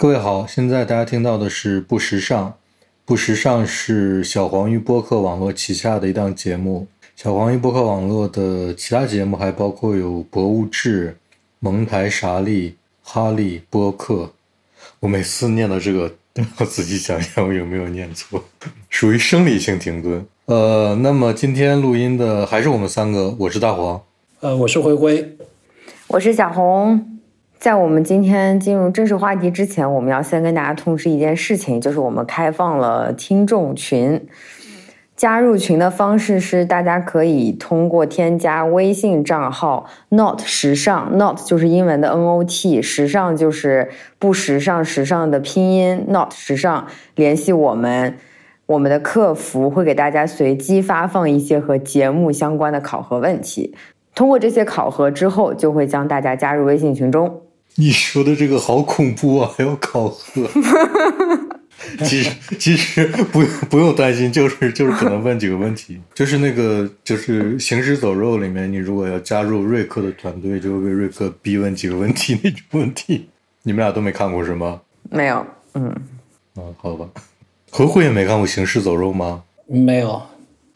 各位好，现在大家听到的是不时尚。不时尚是小黄鱼播客网络旗下的一档节目。小黄鱼播客网络的其他节目还包括有博物志、蒙台莎利、哈利波特。我每次念到这个都要仔细想想我有没有念错，属于生理性停顿。呃，那么今天录音的还是我们三个，我是大黄，呃，我是灰灰，我是小红。在我们今天进入正式话题之前，我们要先跟大家通知一件事情，就是我们开放了听众群。加入群的方式是，大家可以通过添加微信账号 “not 时尚 ”，“not” 就是英文的 “not”，时尚就是不时尚时尚的拼音 “not 时尚”，联系我们，我们的客服会给大家随机发放一些和节目相关的考核问题。通过这些考核之后，就会将大家加入微信群中。你说的这个好恐怖啊！还要考核？其实其实不不用担心，就是就是可能问几个问题，就是那个就是《行尸走肉》里面，你如果要加入瑞克的团队，就会被瑞克逼问几个问题那种问题。你们俩都没看过是吗？没有，嗯，嗯，好吧。何慧也没看过《行尸走肉》吗？没有。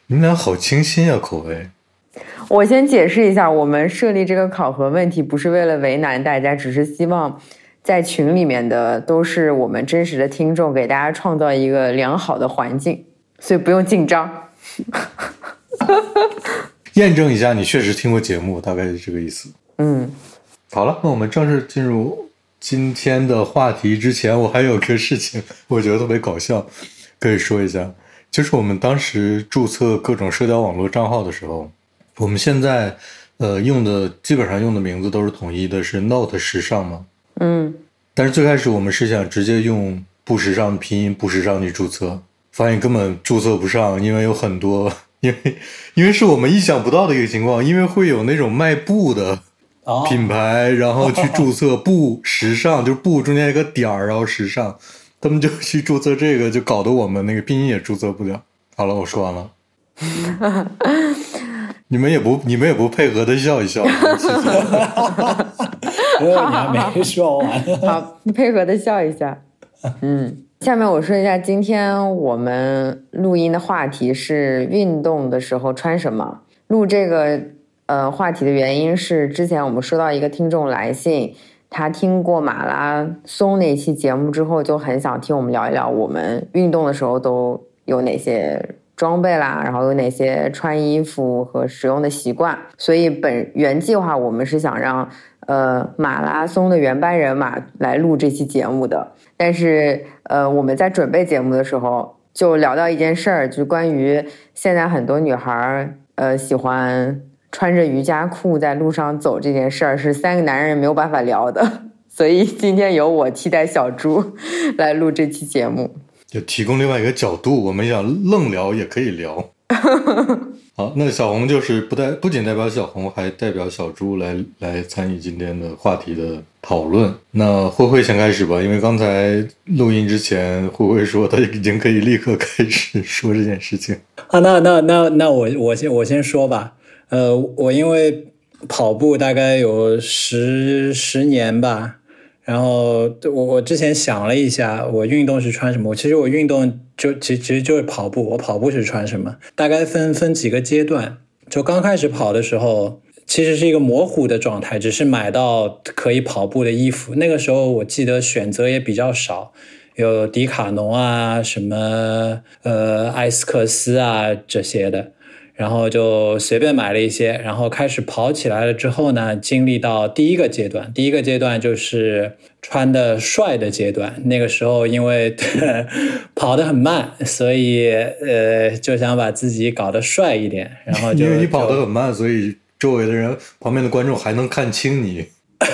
你们俩好清新啊，口味。我先解释一下，我们设立这个考核问题不是为了为难大家，只是希望在群里面的都是我们真实的听众，给大家创造一个良好的环境，所以不用紧张。验证一下，你确实听过节目，大概是这个意思。嗯，好了，那我们正式进入今天的话题之前，我还有个事情，我觉得特别搞笑，可以说一下，就是我们当时注册各种社交网络账号的时候。我们现在，呃，用的基本上用的名字都是统一的，是 Note 时尚嘛？嗯。但是最开始我们是想直接用不时尚拼音不时尚去注册，发现根本注册不上，因为有很多，因为 因为是我们意想不到的一个情况，因为会有那种卖布的品牌，然后去注册布时尚，就是布中间一个点儿，然后时尚，他们就去注册这个，就搞得我们那个拼音也注册不了。好了，我说完了。你们也不，你们也不配合的笑一笑。哈哈哈你还没说完。好，配合的笑一下。嗯，下面我说一下，今天我们录音的话题是运动的时候穿什么。录这个呃话题的原因是，之前我们收到一个听众来信，他听过马拉松那期节目之后，就很想听我们聊一聊我们运动的时候都有哪些。装备啦，然后有哪些穿衣服和使用的习惯？所以本原计划我们是想让呃马拉松的原班人马来录这期节目的，但是呃我们在准备节目的时候就聊到一件事儿，就是关于现在很多女孩儿呃喜欢穿着瑜伽裤在路上走这件事儿，是三个男人没有办法聊的，所以今天由我替代小猪来录这期节目。就提供另外一个角度，我们想愣聊也可以聊。好，那小红就是不代不仅代表小红，还代表小猪来来参与今天的话题的讨论。那慧慧先开始吧，因为刚才录音之前，慧慧说她已经可以立刻开始说这件事情。啊，那那那那我我先我先说吧。呃，我因为跑步大概有十十年吧。然后我我之前想了一下，我运动是穿什么？其实我运动就其其实就是跑步。我跑步是穿什么？大概分分几个阶段。就刚开始跑的时候，其实是一个模糊的状态，只是买到可以跑步的衣服。那个时候我记得选择也比较少，有迪卡侬啊，什么呃艾斯克斯啊这些的。然后就随便买了一些，然后开始跑起来了之后呢，经历到第一个阶段，第一个阶段就是穿的帅的阶段。那个时候因为 跑得很慢，所以呃就想把自己搞得帅一点，然后就因为你跑得很慢，所以周围的人、旁边的观众还能看清你。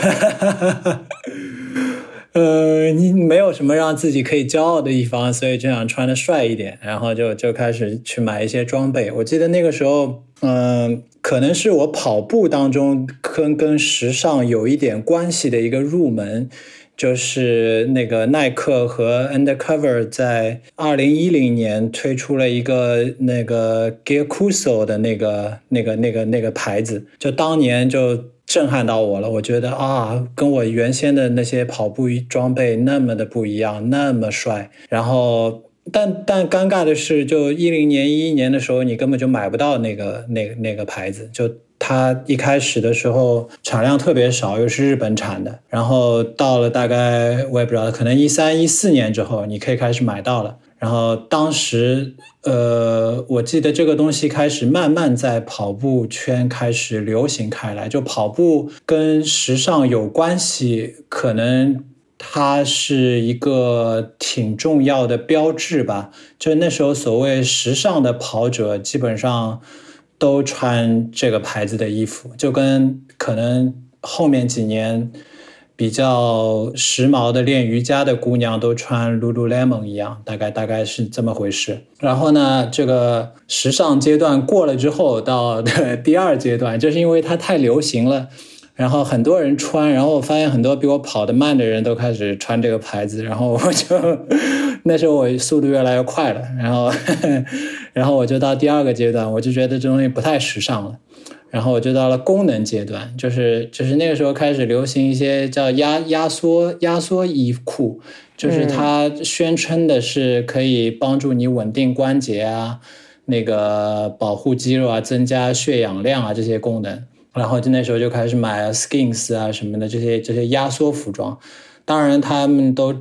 呃，你没有什么让自己可以骄傲的地方，所以就想穿的帅一点，然后就就开始去买一些装备。我记得那个时候，嗯，可能是我跑步当中跟跟时尚有一点关系的一个入门，就是那个耐克和 Undercover 在二零一零年推出了一个那个 Gear Cuso 的那个那个那个那个牌子，就当年就。震撼到我了。我觉得啊，跟我原先的那些跑步装备那么的不一样，那么帅。然后，但但尴尬的是，就一零年、一一年的时候，你根本就买不到那个那个那个牌子。就它一开始的时候产量特别少，又是日本产的。然后到了大概我也不知道，可能一三一四年之后，你可以开始买到了。然后当时，呃，我记得这个东西开始慢慢在跑步圈开始流行开来。就跑步跟时尚有关系，可能它是一个挺重要的标志吧。就那时候，所谓时尚的跑者基本上都穿这个牌子的衣服，就跟可能后面几年。比较时髦的练瑜伽的姑娘都穿 Lululemon 一样，大概大概是这么回事。然后呢，这个时尚阶段过了之后，到第二阶段，就是因为它太流行了，然后很多人穿，然后我发现很多比我跑得慢的人都开始穿这个牌子，然后我就那时候我速度越来越快了，然后 然后我就到第二个阶段，我就觉得这东西不太时尚了。然后我就到了功能阶段，就是就是那个时候开始流行一些叫压压缩压缩衣裤，就是它宣称的是可以帮助你稳定关节啊，那个保护肌肉啊，增加血氧量啊这些功能。然后就那时候就开始买 Skins 啊什么的这些这些压缩服装，当然他们都。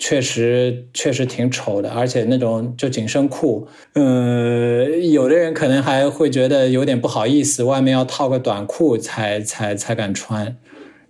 确实确实挺丑的，而且那种就紧身裤，呃，有的人可能还会觉得有点不好意思，外面要套个短裤才才才敢穿。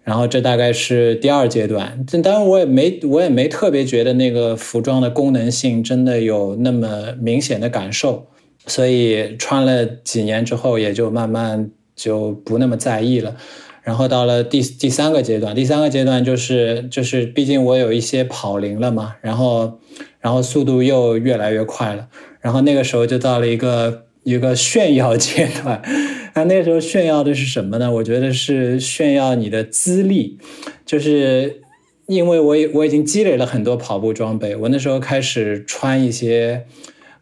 然后这大概是第二阶段，这当然我也没我也没特别觉得那个服装的功能性真的有那么明显的感受，所以穿了几年之后也就慢慢就不那么在意了。然后到了第第三个阶段，第三个阶段就是就是，毕竟我有一些跑龄了嘛，然后然后速度又越来越快了，然后那个时候就到了一个一个炫耀阶段。那那时候炫耀的是什么呢？我觉得是炫耀你的资历，就是因为我我已经积累了很多跑步装备，我那时候开始穿一些。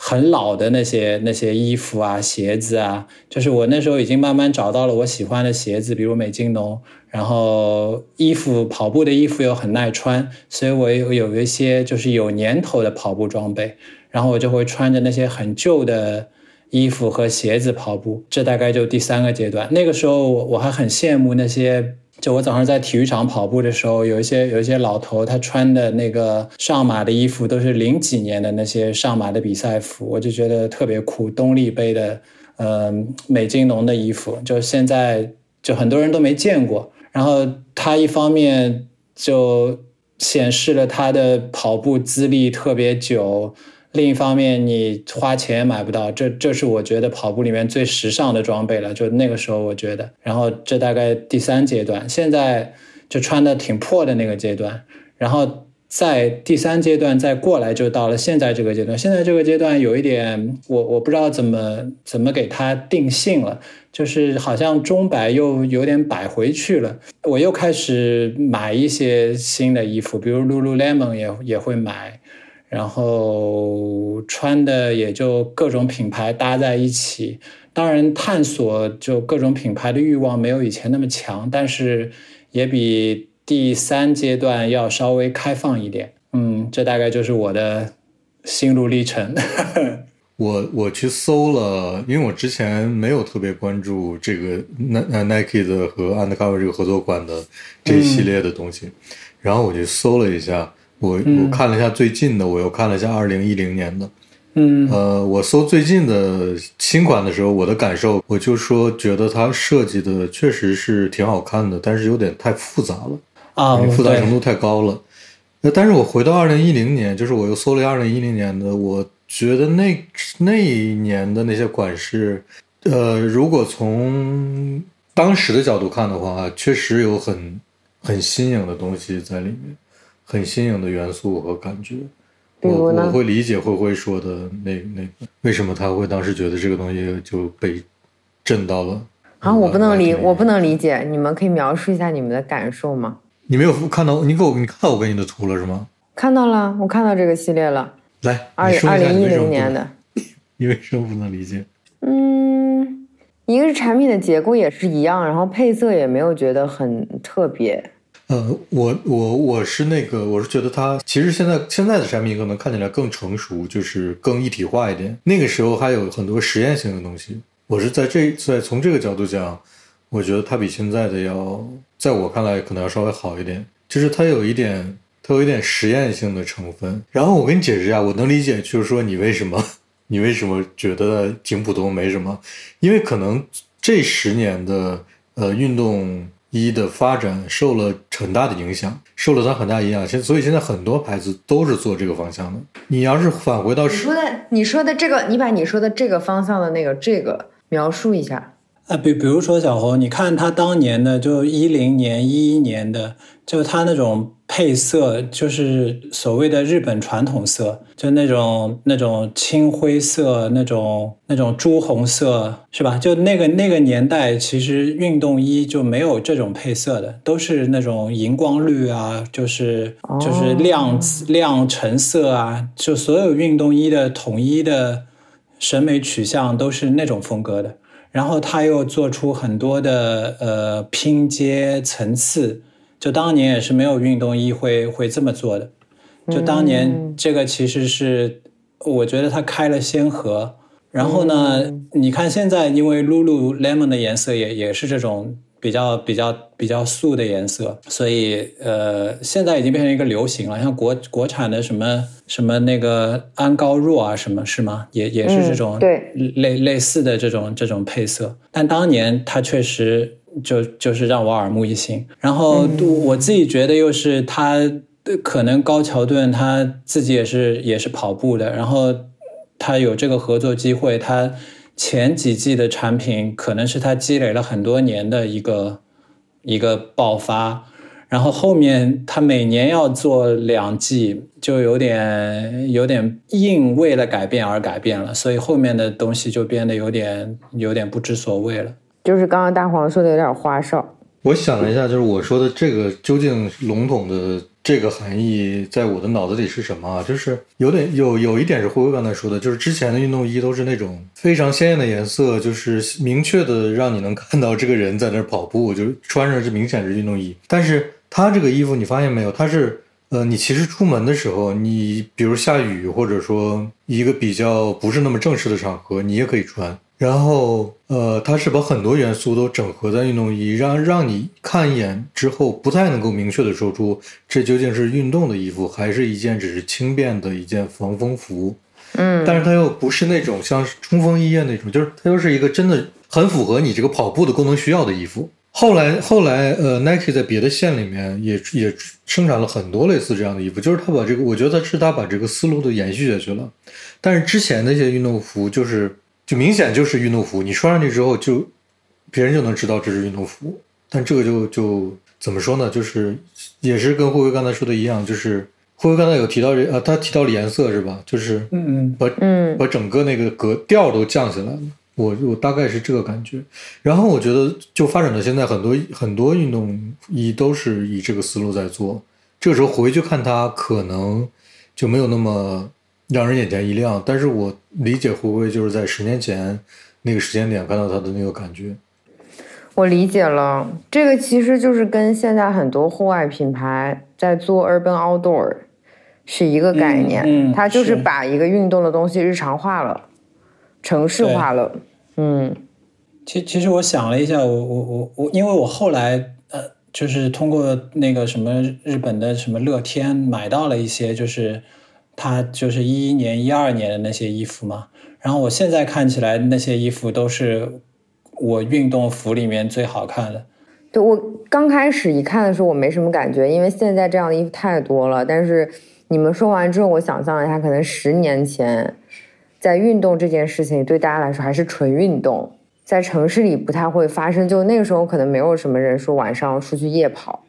很老的那些那些衣服啊鞋子啊，就是我那时候已经慢慢找到了我喜欢的鞋子，比如美津浓。然后衣服跑步的衣服又很耐穿，所以我有有一些就是有年头的跑步装备。然后我就会穿着那些很旧的衣服和鞋子跑步。这大概就第三个阶段。那个时候我我还很羡慕那些。就我早上在体育场跑步的时候，有一些有一些老头，他穿的那个上马的衣服都是零几年的那些上马的比赛服，我就觉得特别酷。东丽杯的，嗯，美津浓的衣服，就现在就很多人都没见过。然后他一方面就显示了他的跑步资历特别久。另一方面，你花钱买不到，这这是我觉得跑步里面最时尚的装备了。就那个时候，我觉得，然后这大概第三阶段，现在就穿的挺破的那个阶段，然后在第三阶段再过来，就到了现在这个阶段。现在这个阶段有一点，我我不知道怎么怎么给它定性了，就是好像钟摆又有点摆回去了。我又开始买一些新的衣服，比如 Lululemon 也也会买。然后穿的也就各种品牌搭在一起，当然探索就各种品牌的欲望没有以前那么强，但是也比第三阶段要稍微开放一点。嗯，这大概就是我的心路历程。我我去搜了，因为我之前没有特别关注这个 Nike 的和 Undercover 这个合作款的这一系列的东西，然后我就搜了一下。我我看了一下最近的，我又看了一下二零一零年的，嗯，呃，我搜最近的新款的时候，我的感受，我就说觉得它设计的确实是挺好看的，但是有点太复杂了啊，复杂程度太高了。那但是我回到二零一零年，就是我又搜了二零一零年的，我觉得那那一年的那些款式，呃，如果从当时的角度看的话，确实有很很新颖的东西在里面。很新颖的元素和感觉，我我会理解灰灰说的那那个为什么他会当时觉得这个东西就被震到了啊！我不能理我不能理解，你们可以描述一下你们的感受吗？你没有看到你给我你看到我给你的图了是吗？看到了，我看到这个系列了。来，二二零一零年的，你为什么不能理解？嗯，一个是产品的结构也是一样，然后配色也没有觉得很特别。呃，我我我是那个，我是觉得它其实现在现在的产品可能看起来更成熟，就是更一体化一点。那个时候还有很多实验性的东西。我是在这在从这个角度讲，我觉得它比现在的要，在我看来可能要稍微好一点，就是它有一点它有一点实验性的成分。然后我跟你解释一下，我能理解，就是说你为什么 你为什么觉得挺普通没什么，因为可能这十年的呃运动。一的发展受了很大的影响，受了它很大影响。现所以现在很多牌子都是做这个方向的。你要是返回到你说的你说的这个，你把你说的这个方向的那个这个描述一下。啊，比比如说小红，你看他当年的，就一零年、一一年的，就他那种配色，就是所谓的日本传统色，就那种那种青灰色、那种那种朱红色，是吧？就那个那个年代，其实运动衣就没有这种配色的，都是那种荧光绿啊，就是就是亮亮橙色啊，就所有运动衣的统一的审美取向都是那种风格的。然后他又做出很多的呃拼接层次，就当年也是没有运动衣会会这么做的，就当年这个其实是我觉得他开了先河。然后呢，你看现在因为 Lululemon 的颜色也也是这种。比较比较比较素的颜色，所以呃，现在已经变成一个流行了。像国国产的什么什么那个安高若啊，什么是吗？也也是这种对类类似的这种这种配色。但当年它确实就就是让我耳目一新。然后我自己觉得又是他可能高桥盾他自己也是也是跑步的，然后他有这个合作机会，他。前几季的产品可能是他积累了很多年的一个一个爆发，然后后面他每年要做两季，就有点有点硬为了改变而改变了，所以后面的东西就变得有点有点不知所谓了。就是刚刚大黄说的有点花哨。我想了一下，就是我说的这个究竟笼统的。这个含义在我的脑子里是什么啊？就是有点有有一点是辉辉刚才说的，就是之前的运动衣都是那种非常鲜艳的颜色，就是明确的让你能看到这个人在那儿跑步，就是穿上是明显是运动衣。但是他这个衣服你发现没有？他是呃，你其实出门的时候，你比如下雨或者说一个比较不是那么正式的场合，你也可以穿。然后，呃，它是把很多元素都整合在运动衣，让让你看一眼之后不太能够明确的说出这究竟是运动的衣服，还是一件只是轻便的一件防风服。嗯，但是它又不是那种像冲锋衣啊那种，就是它又是一个真的很符合你这个跑步的功能需要的衣服。后来，后来，呃，Nike 在别的线里面也也生产了很多类似这样的衣服，就是他把这个，我觉得是他把这个思路都延续下去了。但是之前那些运动服就是。就明显就是运动服，你穿上去之后，就别人就能知道这是运动服。但这个就就怎么说呢？就是也是跟慧慧刚才说的一样，就是慧慧刚才有提到这啊，他提到了颜色是吧？就是嗯嗯，把嗯把整个那个格调都降下来了。我我大概是这个感觉。然后我觉得就发展到现在，很多很多运动衣都是以这个思路在做。这个时候回去看它，可能就没有那么。让人眼前一亮，但是我理解会不会就是在十年前那个时间点看到他的那个感觉。我理解了，这个其实就是跟现在很多户外品牌在做 urban outdoor 是一个概念，嗯，它就是把一个运动的东西日常化了，城市化了，嗯。其其实我想了一下，我我我我，因为我后来呃，就是通过那个什么日本的什么乐天买到了一些，就是。他就是一一年、一二年的那些衣服嘛，然后我现在看起来那些衣服都是我运动服里面最好看的。对我刚开始一看的时候，我没什么感觉，因为现在这样的衣服太多了。但是你们说完之后，我想象了一下，可能十年前在运动这件事情对大家来说还是纯运动，在城市里不太会发生。就那个时候，可能没有什么人说晚上出去夜跑，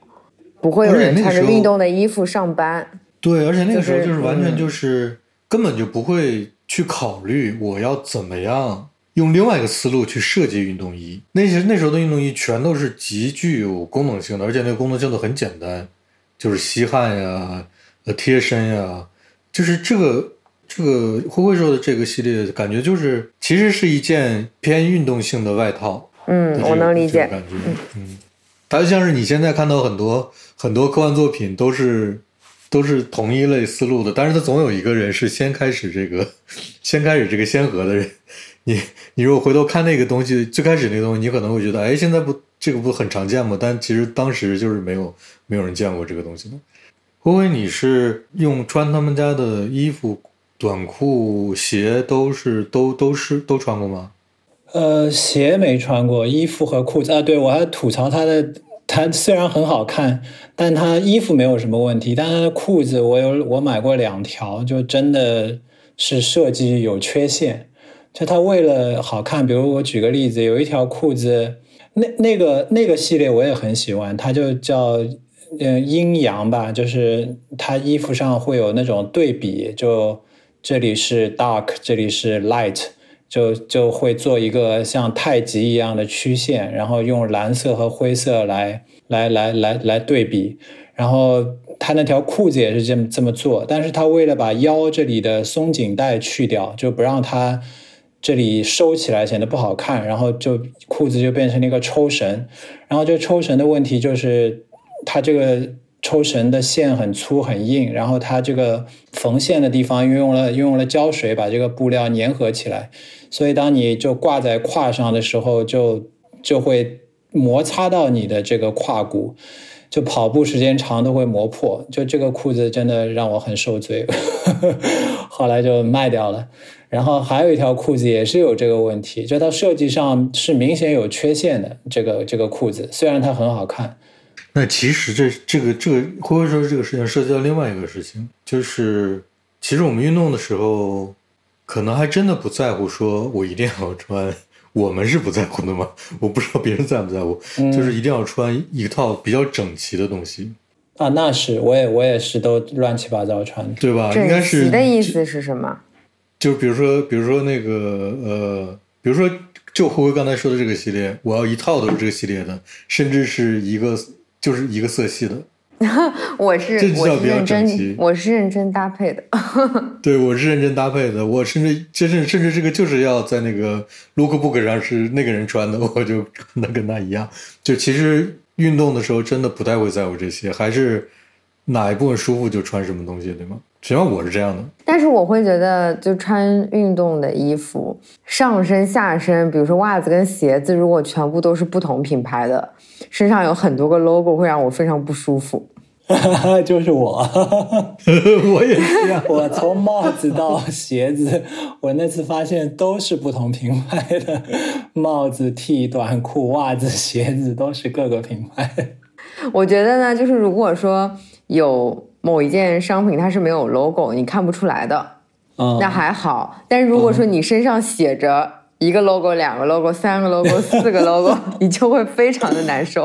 不会有人穿着运动的衣服上班。对，而且那个时候就是完全就是根本就不会去考虑我要怎么样用另外一个思路去设计运动衣。那些那时候的运动衣全都是极具有功能性的，而且那个功能性都很简单，就是吸汗呀、呃贴身呀，就是这个这个灰灰说的这个系列，感觉就是其实是一件偏运动性的外套。嗯，我能理解。感觉，嗯，它就像是你现在看到很多很多科幻作品都是都是同一类思路的，但是他总有一个人是先开始这个 先开始这个先河的人。你你如果回头看那个东西，最开始那个东西，你可能会觉得，哎，现在不这个不很常见吗？但其实当时就是没有没有人见过这个东西的。灰灰，你是用穿他们家的衣服、短裤、鞋都是都都是都穿过吗？呃，鞋没穿过，衣服和裤子啊。对我还吐槽他的，它虽然很好看，但它衣服没有什么问题，但它的裤子我有我买过两条，就真的是设计有缺陷。就他为了好看，比如我举个例子，有一条裤子，那那个那个系列我也很喜欢，它就叫嗯阴阳吧，就是它衣服上会有那种对比，就这里是 dark，这里是 light，就就会做一个像太极一样的曲线，然后用蓝色和灰色来来来来来对比，然后他那条裤子也是这么这么做，但是他为了把腰这里的松紧带去掉，就不让它。这里收起来显得不好看，然后就裤子就变成了一个抽绳，然后这抽绳的问题就是它这个抽绳的线很粗很硬，然后它这个缝线的地方运用了运用了胶水把这个布料粘合起来，所以当你就挂在胯上的时候，就就会摩擦到你的这个胯骨，就跑步时间长都会磨破，就这个裤子真的让我很受罪，后来就卖掉了。然后还有一条裤子也是有这个问题，就它设计上是明显有缺陷的。这个这个裤子虽然它很好看，那其实这这个这个会不会说这个事情涉及到另外一个事情，就是其实我们运动的时候，可能还真的不在乎说我一定要穿，我们是不在乎的嘛？我不知道别人在不在乎，就是一定要穿一套比较整齐的东西啊。那是我也我也是都乱七八糟穿，对吧？应该是的意思是什么？就比如说，比如说那个呃，比如说，就胡辉刚才说的这个系列，我要一套都是这个系列的，甚至是一个就是一个色系的。我是我是认真，我是认真搭配的。对，我是认真搭配的。我甚至甚至甚至这个就是要在那个 lookbook 上是那个人穿的，我就穿的跟他一样。就其实运动的时候真的不太会在乎这些，还是哪一部分舒服就穿什么东西，对吗？起码我是这样的，但是我会觉得，就穿运动的衣服，上身、下身，比如说袜子跟鞋子，如果全部都是不同品牌的，身上有很多个 logo，会让我非常不舒服。就是我，我也是啊。我从帽子到鞋子，我那次发现都是不同品牌的帽子、T、短裤、袜子、鞋子都是各个品牌。我觉得呢，就是如果说有。某一件商品它是没有 logo，你看不出来的，那还好。但是如果说你身上写着一个 logo、两个 logo、三个 logo、四个 logo，你就会非常的难受。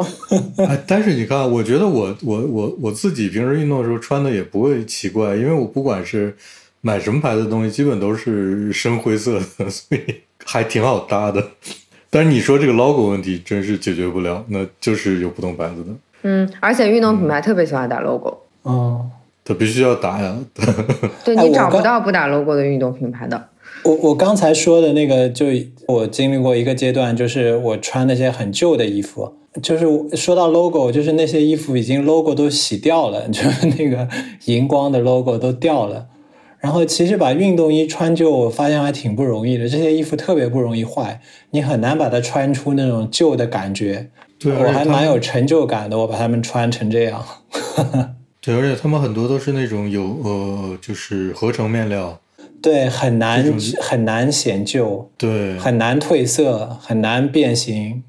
哎，但是你看，我觉得我我我我自己平时运动的时候穿的也不会奇怪，因为我不管是买什么牌子的东西，基本都是深灰色的，所以还挺好搭的。但是你说这个 logo 问题真是解决不了，那就是有不同牌子的。嗯，而且运动品牌特别喜欢打 logo。哦，他必须要打呀！对你找不到不打 logo 的运动品牌的。我我刚才说的那个，就我经历过一个阶段，就是我穿那些很旧的衣服，就是说到 logo，就是那些衣服已经 logo 都洗掉了，就是那个荧光的 logo 都掉了。然后其实把运动衣穿旧，我发现还挺不容易的。这些衣服特别不容易坏，你很难把它穿出那种旧的感觉。对，我还蛮有成就感的，我把它们穿成这样。对，而且他们很多都是那种有呃，就是合成面料，对，很难很难显旧，对，很难褪色，很难变形。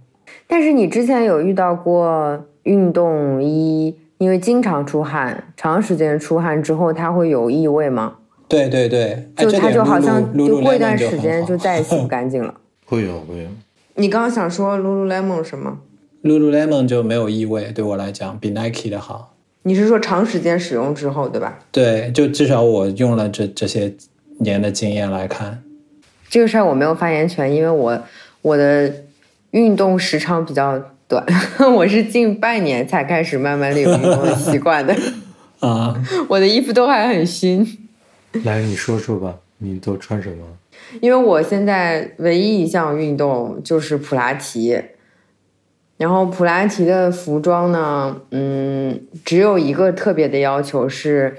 但是你之前有遇到过运动衣，因为经常出汗，长时间出汗之后，它会有异味吗？对对对，就它就好像就过一段时间就再也洗不干净了。会有会有。你刚刚想说 Lululemon 什么？Lululemon 就没有异味，对我来讲比 Nike 的好。你是说长时间使用之后，对吧？对，就至少我用了这这些年的经验来看，这个事儿我没有发言权，因为我我的运动时长比较短，我是近半年才开始慢慢的有运动的习惯的。啊，我的衣服都还很新。来，你说说吧。你都穿什么？因为我现在唯一一项运动就是普拉提，然后普拉提的服装呢，嗯，只有一个特别的要求是，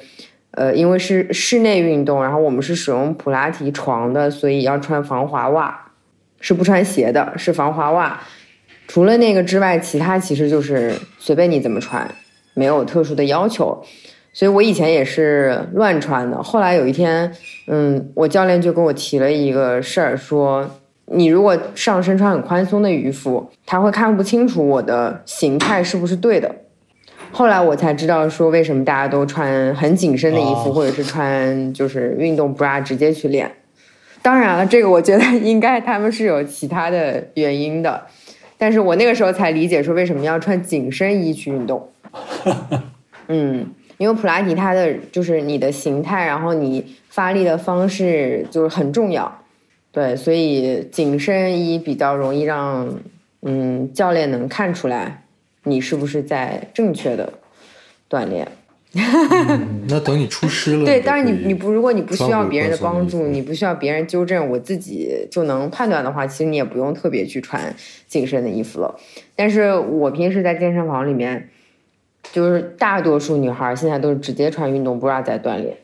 呃，因为是室内运动，然后我们是使用普拉提床的，所以要穿防滑袜，是不穿鞋的，是防滑袜。除了那个之外，其他其实就是随便你怎么穿，没有特殊的要求。所以我以前也是乱穿的。后来有一天，嗯，我教练就跟我提了一个事儿，说你如果上身穿很宽松的渔服，他会看不清楚我的形态是不是对的。后来我才知道说为什么大家都穿很紧身的衣服，或者是穿就是运动 bra 直接去练。当然了，这个我觉得应该他们是有其他的原因的，但是我那个时候才理解说为什么要穿紧身衣去运动。嗯，因为普拉提它的就是你的形态，然后你发力的方式就是很重要。对，所以紧身衣比较容易让嗯教练能看出来你是不是在正确的锻炼。嗯那等你出师了，对，就当然你你不如果你不需要别人的帮助，你不需要别人纠正，我自己就能判断的话，其实你也不用特别去穿紧身的衣服了。但是我平时在健身房里面，就是大多数女孩现在都是直接穿运动 bra 在锻炼。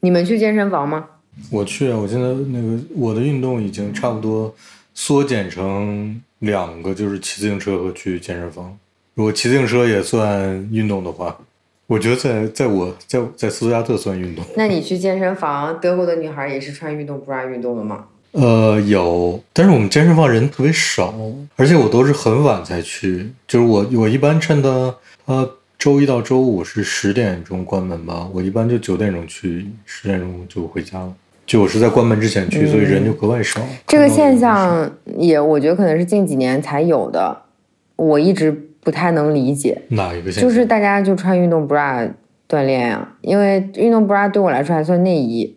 你们去健身房吗？我去啊，我现在那个我的运动已经差不多缩减成两个，就是骑自行车和去健身房。如果骑自行车也算运动的话，我觉得在在我在在斯图加特算运动。那你去健身房，德国的女孩也是穿运动 bra 运动的吗？呃，有，但是我们健身房人特别少，而且我都是很晚才去，就是我我一般趁他他周一到周五是十点钟关门吧，我一般就九点钟去，十点钟就回家了。就我是在关门之前去，所以人就格外少。嗯这个现象也我觉得可能是近几年才有的，我一直不太能理解。哪一个现象？就是大家就穿运动 bra 锻炼呀、因为运动 bra 对我来说还算内衣。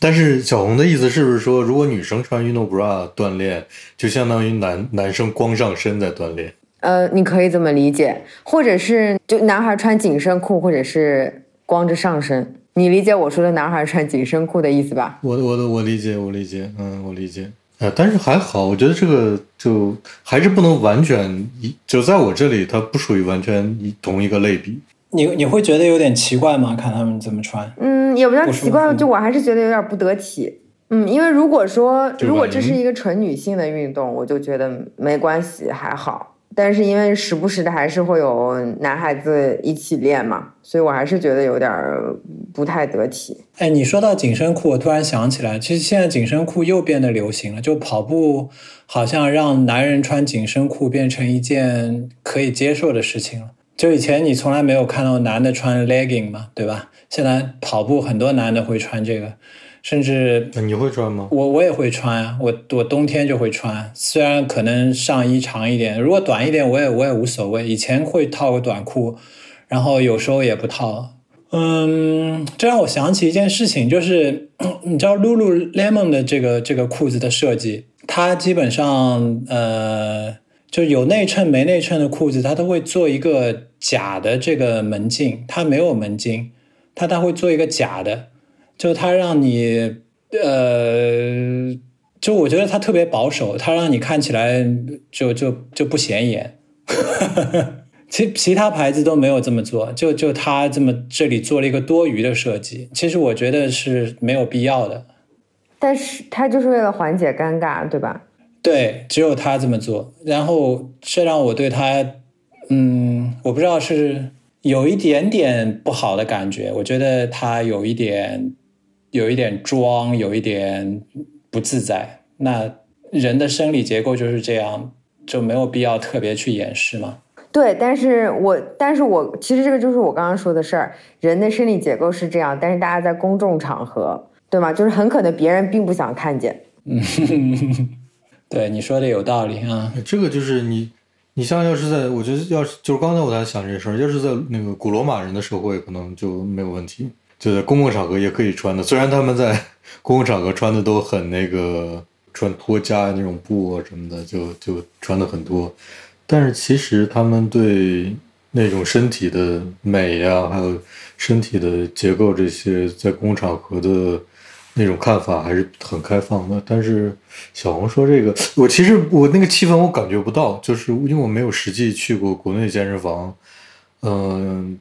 但是小红的意思是不是说，如果女生穿运动 bra 锻炼，就相当于男男生光上身在锻炼？呃，你可以这么理解，或者是就男孩穿紧身裤，或者是光着上身。你理解我说的男孩穿紧身裤的意思吧？我我的我理解，我理解，嗯，我理解。呃，但是还好，我觉得这个就还是不能完全一，就在我这里，它不属于完全一同一个类比。你你会觉得有点奇怪吗？看他们怎么穿？嗯，也不叫奇怪，就我还是觉得有点不得体。嗯，因为如果说如果这是一个纯女性的运动，我就觉得没关系，还好。但是因为时不时的还是会有男孩子一起练嘛，所以我还是觉得有点不太得体。哎，你说到紧身裤，我突然想起来，其实现在紧身裤又变得流行了。就跑步，好像让男人穿紧身裤变成一件可以接受的事情了。就以前你从来没有看到男的穿 legging 嘛，对吧？现在跑步很多男的会穿这个，甚至你会穿吗？我我也会穿啊，我我冬天就会穿，虽然可能上衣长一点，如果短一点我也我也无所谓。以前会套个短裤，然后有时候也不套。嗯，这让我想起一件事情，就是 你知道 Lululemon 的这个这个裤子的设计，它基本上呃，就有内衬没内衬的裤子，它都会做一个假的这个门襟，它没有门襟，它它会做一个假的，就它让你呃，就我觉得它特别保守，它让你看起来就就就不显眼。其其他牌子都没有这么做，就就它这么这里做了一个多余的设计，其实我觉得是没有必要的。但是他就是为了缓解尴尬，对吧？对，只有他这么做，然后这让我对他，嗯，我不知道是有一点点不好的感觉。我觉得他有一点，有一点装，有一点不自在。那人的生理结构就是这样，就没有必要特别去掩饰嘛。对，但是我，但是我其实这个就是我刚刚说的事儿，人的生理结构是这样，但是大家在公众场合，对吗？就是很可能别人并不想看见。嗯，对，你说的有道理啊。这个就是你，你像要是在，我觉得要是就是刚才我在想这事儿，要是在那个古罗马人的社会，可能就没有问题，就在公共场合也可以穿的。虽然他们在 公共场合穿的都很那个，穿拖家那种布啊什么的，就就穿的很多，但是其实他们对那种身体的美呀、还有身体的结构这些，在公共场合的那种看法还是很开放的。但是小红说这个，我其实我那个气氛我感觉不到，就是因为我没有实际去过国内健身房。嗯，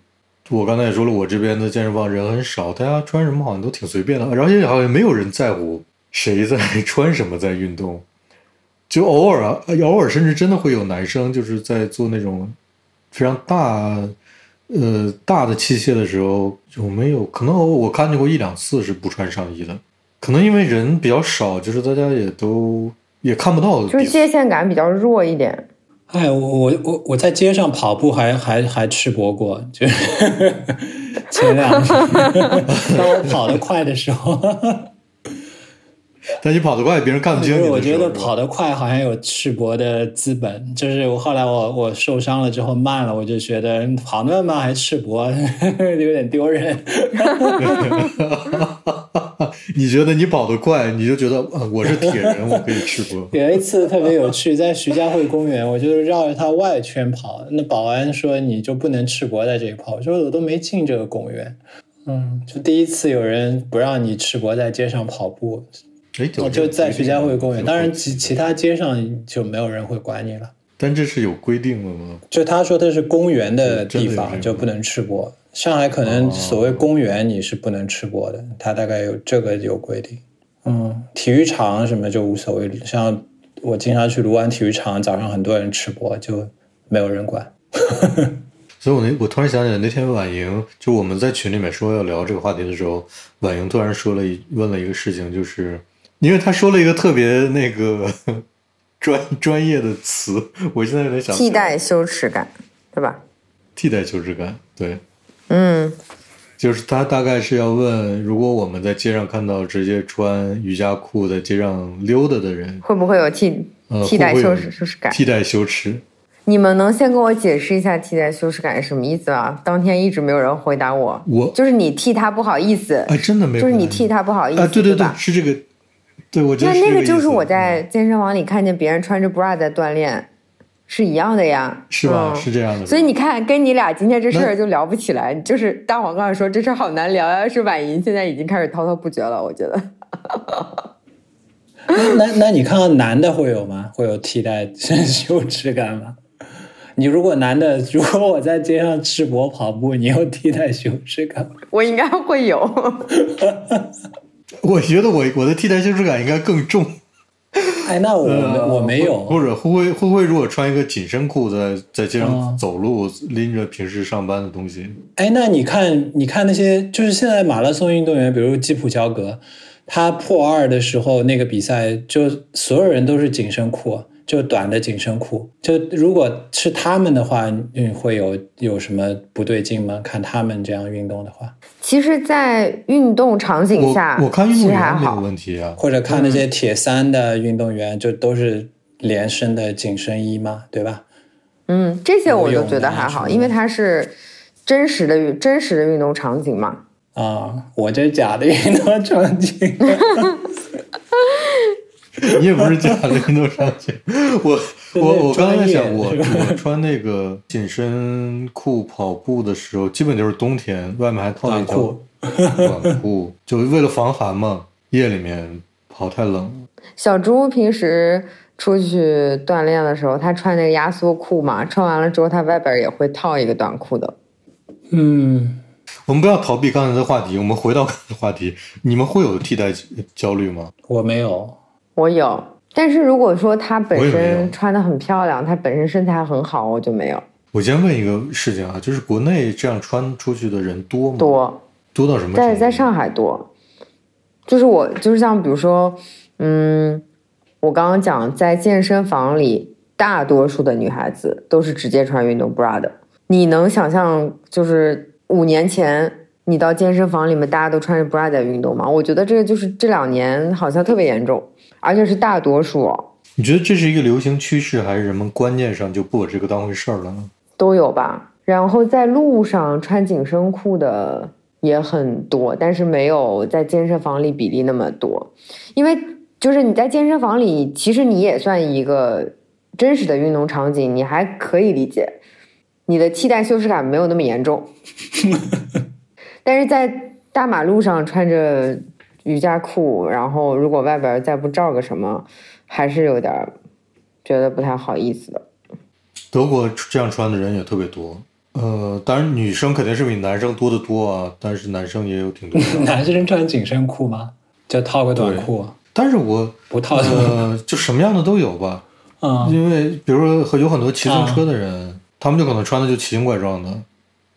我刚才也说了，我这边的健身房人很少，大家穿什么好像都挺随便的，而且好像没有人在乎谁在穿什么在运动。就偶尔啊，偶尔甚至真的会有男生就是在做那种非常大呃大的器械的时候，有没有可能我看见过一两次是不穿上衣的？可能因为人比较少，就是大家也都也看不到，就是界限感比较弱一点。哎，我我我我在街上跑步还还还赤膊过，就是 前两天 当我跑得快的时候。但你跑得快，别人看不清你。我觉得跑得快好像有赤膊的资本，就是我后来我我受伤了之后慢了，我就觉得跑那么慢还赤膊，有点丢人。你觉得你跑得快，你就觉得我是铁人，我可以赤膊。有一次特别有趣，在徐家汇公园，我就是绕着它外圈跑，那保安说你就不能赤膊在这里跑，我说我都没进这个公园。嗯，就第一次有人不让你赤膊在街上跑步。我就在徐家汇公园，当然其其他街上就没有人会管你了。但这是有规定的吗？就他说他是公园的地方就不能吃播。上海可能所谓公园你是不能吃播的，他大概有这个有规定。嗯，体育场什么就无所谓，像我经常去卢湾体育场，早上很多人吃播就没有人管。所以我那我突然想起来，那天婉莹就我们在群里面说要聊这个话题的时候，婉莹突然说了一问了一个事情，就是。因为他说了一个特别那个 专专业的词，我现在有点想替代羞耻感，对吧？替代羞耻感，对，嗯，就是他大概是要问，如果我们在街上看到直接穿瑜伽裤在街上溜达的人，会不会有替替代羞耻羞耻感？替代羞耻？你们能先跟我解释一下替代羞耻感是什么意思吗？当天一直没有人回答我，我就是你替他不好意思，哎，真的没有，就是你替他不好意思，对对对，是这个。对，我觉得那那个就是我在健身房里看见别人穿着 bra 在锻炼，是一样的呀，是吧？是这样的。所以你看，跟你俩今天这事儿就聊不起来。就是大黄刚才说这事儿好难聊呀，是婉莹现在已经开始滔滔不绝了。我觉得。那那你看看男的会有吗？会有替代 羞耻感吗？你如果男的，如果我在街上赤膊跑步，你有替代羞耻感？我应该会有。我觉得我我的替代羞耻感应该更重。哎，那我我没有。或者会不会会不会如果穿一个紧身裤在在街上走路，拎着平时上班的东西？哎，那你看你看那些就是现在马拉松运动员，比如基普乔格，他破二的时候那个比赛，就所有人都是紧身裤。就短的紧身裤，就如果是他们的话，嗯，会有有什么不对劲吗？看他们这样运动的话，其实，在运动场景下，我看运动员没有问题啊。或者看那些铁三的运动员，就都是连身的紧身衣嘛，对吧？嗯，这些我就觉得还好，因为它是真实的真实的运动场景嘛。啊，我这假的运动场景。你也不是假的运动场景，我我我刚才在想，我我穿那个紧身裤跑步的时候，基本就是冬天，外面还套一条短裤，就为了防寒嘛。夜里面跑太冷。小猪平时出去锻炼的时候，他穿那个压缩裤嘛，穿完了之后，他外边也会套一个短裤的。嗯，我们不要逃避刚才的话题，我们回到话题，你们会有替代焦虑吗？我没有。我有，但是如果说她本身穿的很漂亮，她本身身材很好，我就没有。我先问一个事情啊，就是国内这样穿出去的人多吗？多，多到什么？在在上海多，就是我就是像比如说，嗯，我刚刚讲在健身房里，大多数的女孩子都是直接穿运动 bra 的。你能想象，就是五年前你到健身房里面，大家都穿着 bra 在运动吗？我觉得这个就是这两年好像特别严重。而且是大多数，你觉得这是一个流行趋势，还是人们观念上就不把这个当回事儿了呢？都有吧。然后在路上穿紧身裤的也很多，但是没有在健身房里比例那么多。因为就是你在健身房里，其实你也算一个真实的运动场景，你还可以理解，你的替代羞耻感没有那么严重。但是在大马路上穿着。瑜伽裤，然后如果外边再不罩个什么，还是有点觉得不太好意思的。德国这样穿的人也特别多，呃，当然女生肯定是比男生多得多啊，但是男生也有挺多。男生穿紧身裤吗？就套个短裤？但是我不套呃，就什么样的都有吧。嗯，因为比如说有很多骑自行车的人，他们就可能穿的就奇形怪状的，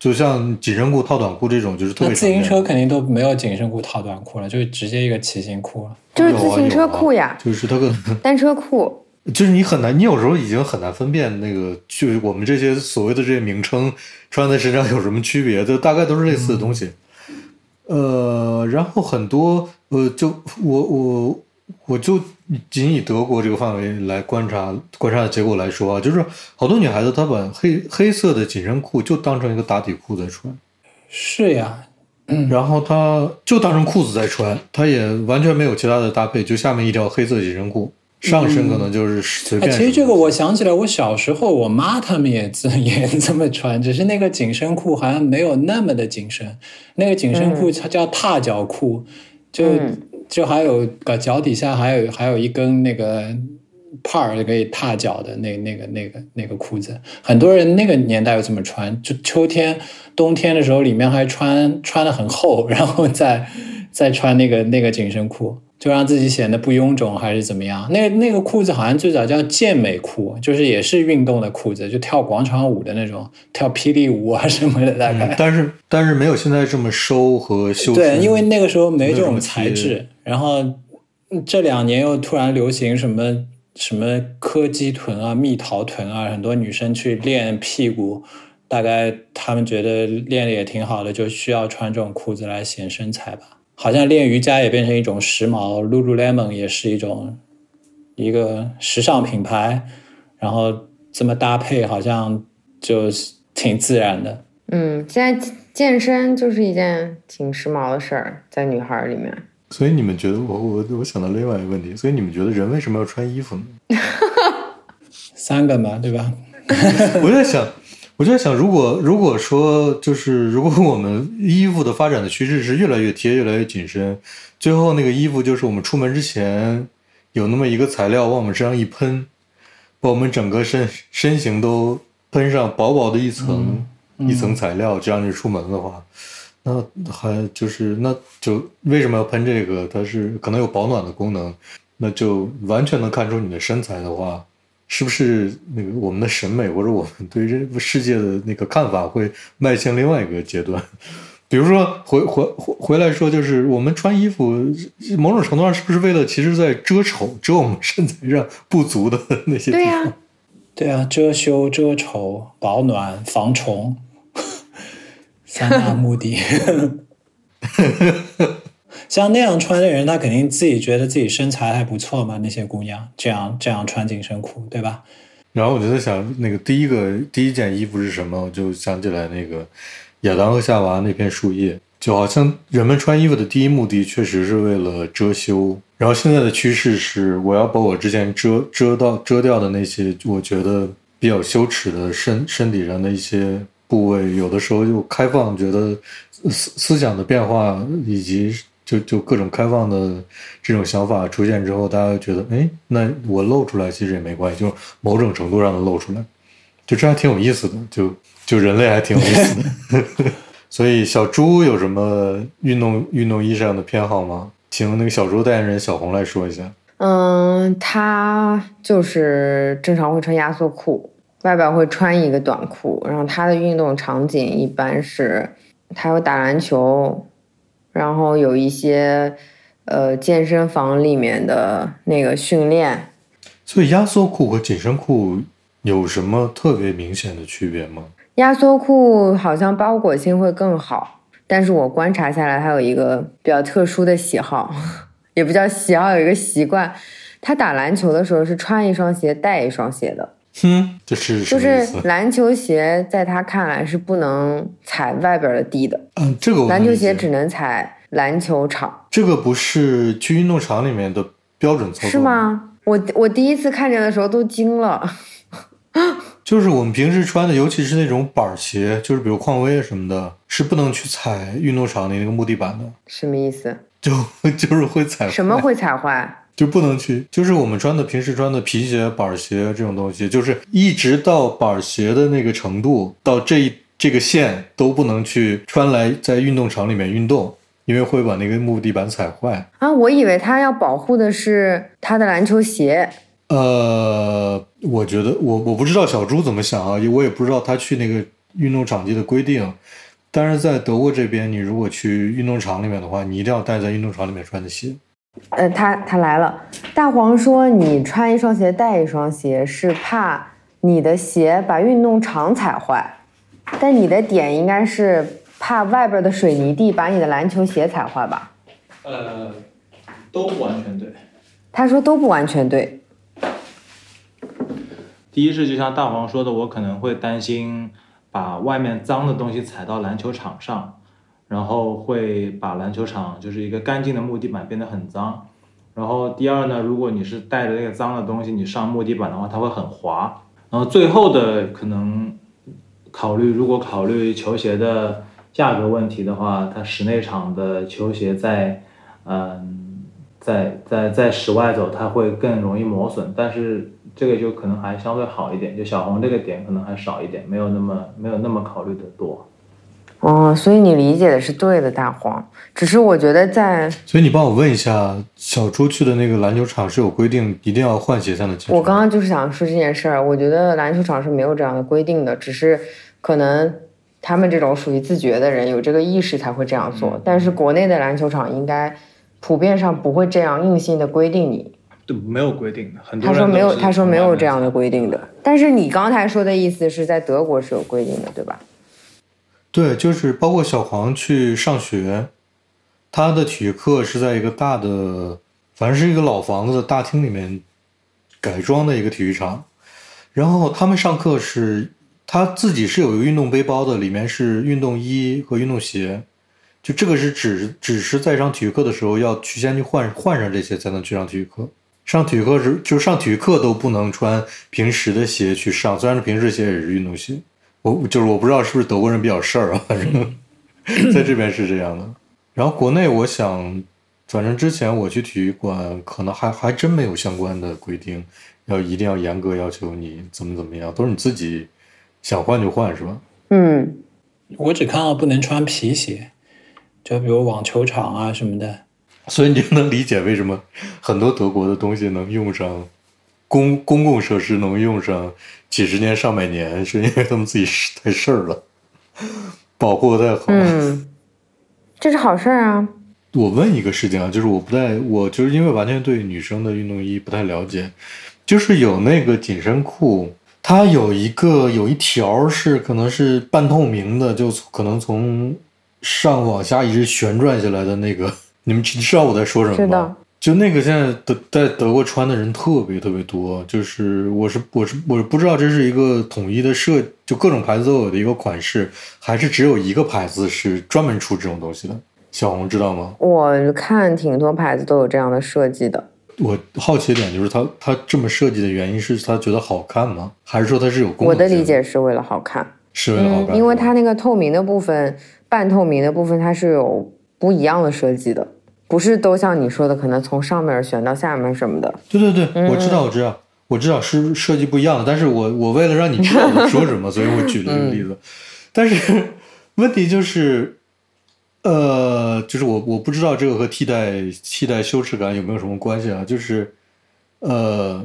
就像紧身裤套短裤这种，就是特别。自行车肯定都没有紧身裤套短裤了，就是直接一个骑行裤了。就是自行车裤呀，就是它个 单车裤。就是你很难，你有时候已经很难分辨那个，就我们这些所谓的这些名称穿在身上有什么区别，就大概都是类似的东西。呃，然后很多呃，就我我我就仅以德国这个范围来观察观察的结果来说啊，就是好多女孩子她把黑黑色的紧身裤就当成一个打底裤在穿。是呀，然后她就当成裤子在穿，她也完全没有其他的搭配，就下面一条黑色紧身裤。上身可能就是随便。其实这个我想起来，我小时候我妈他们也这也这么穿，只是那个紧身裤好像没有那么的紧身。那个紧身裤它叫踏脚裤，就就还有个脚底下还有还有一根那个帕儿可以踏脚的那那个那个那个裤子。很多人那个年代有这么穿，就秋天冬天的时候里面还穿穿的很厚，然后再再穿那个那个紧身裤。就让自己显得不臃肿，还是怎么样？那那个裤子好像最早叫健美裤，就是也是运动的裤子，就跳广场舞的那种，跳霹雳舞啊什么的，大概。但是但是没有现在这么收和修。对，因为那个时候没这种材质。然后这两年又突然流行什么什么柯基臀啊、蜜桃臀啊，很多女生去练屁股，大概他们觉得练的也挺好的，就需要穿这种裤子来显身材吧。好像练瑜伽也变成一种时髦，Lululemon 也是一种一个时尚品牌，然后这么搭配好像就挺自然的。嗯，现在健身就是一件挺时髦的事儿，在女孩里面。所以你们觉得，我我我想到另外一个问题，所以你们觉得人为什么要穿衣服呢？三个嘛，对吧？我在想。我就在想，如果如果说就是如果我们衣服的发展的趋势是越来越贴、越来越紧身，最后那个衣服就是我们出门之前有那么一个材料往我们身上一喷，把我们整个身身形都喷上薄薄的一层一层材料，这样就出门的话，那还就是那就为什么要喷这个？它是可能有保暖的功能，那就完全能看出你的身材的话。是不是那个我们的审美或者我们对这个世界的那个看法会迈向另外一个阶段？比如说回回回回来说，就是我们穿衣服，某种程度上是不是为了其实在遮丑，遮我们身材上不足的那些？对呀，对啊，遮羞、遮丑、保暖、防虫，三大目的。像那样穿的人，他肯定自己觉得自己身材还不错嘛。那些姑娘这样这样穿紧身裤，对吧？然后我就在想，那个第一个第一件衣服是什么？我就想起来那个亚当和夏娃那片树叶，就好像人们穿衣服的第一目的确实是为了遮羞。然后现在的趋势是，我要把我之前遮遮到遮掉的那些我觉得比较羞耻的身身体上的一些部位，有的时候就开放，觉得思思想的变化以及。就就各种开放的这种想法出现之后，大家觉得，哎，那我露出来其实也没关系，就某种程度上的露出来，就这还挺有意思的，就就人类还挺有意思的。所以小猪有什么运动运动衣上的偏好吗？请那个小猪代言人小红来说一下。嗯，他就是正常会穿压缩裤，外边会穿一个短裤，然后他的运动场景一般是他会打篮球。然后有一些，呃，健身房里面的那个训练。所以压缩裤和紧身裤有什么特别明显的区别吗？压缩裤好像包裹性会更好，但是我观察下来，他有一个比较特殊的喜好，也不叫喜好，有一个习惯，他打篮球的时候是穿一双鞋带一双鞋的。哼，这是就是篮球鞋，在他看来是不能踩外边的地的。嗯，这个篮球鞋只能踩篮球场。这个不是去运动场里面的标准操作是吗？我我第一次看见的时候都惊了。就是我们平时穿的，尤其是那种板鞋，就是比如匡威什么的，是不能去踩运动场的那个木地板的。什么意思？就 就是会踩。什么会踩坏？就不能去，就是我们穿的平时穿的皮鞋、板鞋这种东西，就是一直到板鞋的那个程度，到这一这个线都不能去穿来在运动场里面运动，因为会把那个木地板踩坏。啊，我以为他要保护的是他的篮球鞋。呃，我觉得我我不知道小猪怎么想啊，我也不知道他去那个运动场地的规定。但是在德国这边，你如果去运动场里面的话，你一定要带在运动场里面穿的鞋。呃，他他来了。大黄说：“你穿一双鞋带一双鞋，是怕你的鞋把运动场踩坏。但你的点应该是怕外边的水泥地把你的篮球鞋踩坏吧？”呃，都不完全对。他说都不完全对。第一是就像大黄说的，我可能会担心把外面脏的东西踩到篮球场上。然后会把篮球场就是一个干净的木地板变得很脏，然后第二呢，如果你是带着那个脏的东西你上木地板的话，它会很滑。然后最后的可能考虑，如果考虑球鞋的价格问题的话，它室内场的球鞋在嗯在在在室外走，它会更容易磨损，但是这个就可能还相对好一点，就小红这个点可能还少一点，没有那么没有那么考虑的多。哦，所以你理解的是对的，大黄。只是我觉得在，所以你帮我问一下，小猪去的那个篮球场是有规定一定要换鞋才能进？我刚刚就是想说这件事儿。我觉得篮球场是没有这样的规定的，只是可能他们这种属于自觉的人有这个意识才会这样做。但是国内的篮球场应该普遍上不会这样硬性的规定你。对，没有规定的。很多他说没有，他说没有这样的规定的。但是你刚才说的意思是在德国是有规定的，对吧？对，就是包括小黄去上学，他的体育课是在一个大的，反正是一个老房子的大厅里面改装的一个体育场。然后他们上课是，他自己是有一个运动背包的，里面是运动衣和运动鞋。就这个是只只是在上体育课的时候要去先去换换上这些才能去上体育课。上体育课是就上体育课都不能穿平时的鞋去上，虽然平时鞋也是运动鞋。我就是我不知道是不是德国人比较事儿啊，反正 在这边是这样的。然后国内我想，反正之前我去体育馆，可能还还真没有相关的规定，要一定要严格要求你怎么怎么样，都是你自己想换就换，是吧？嗯，我只看到不能穿皮鞋，就比如网球场啊什么的。所以你就能理解为什么很多德国的东西能用上。公公共设施能用上几十年上百年，是因为他们自己太事儿了，保护的太好。嗯，这是好事儿啊。我问一个事情啊，就是我不太，我就是因为完全对女生的运动衣不太了解，就是有那个紧身裤，它有一个有一条是可能是半透明的，就可能从上往下一直旋转下来的那个，你们知道我在说什么吗？就那个现在德在德国穿的人特别特别多，就是我是我是我不知道这是一个统一的设，就各种牌子都有的一个款式，还是只有一个牌子是专门出这种东西的？小红知道吗？我看挺多牌子都有这样的设计的。我好奇点就是他他这么设计的原因是他觉得好看吗？还是说他是有功能？我的理解是为了好看，是为了好看，因为它那个透明的部分、半透明的部分它是有不一样的设计的。不是都像你说的，可能从上面选到下面什么的。对对对，我知道，我知道，我知道是设计不一样的。但是我我为了让你知道我说什么，所以我举了这个例子。但是 问题就是，呃，就是我我不知道这个和替代替代羞耻感有没有什么关系啊？就是，呃，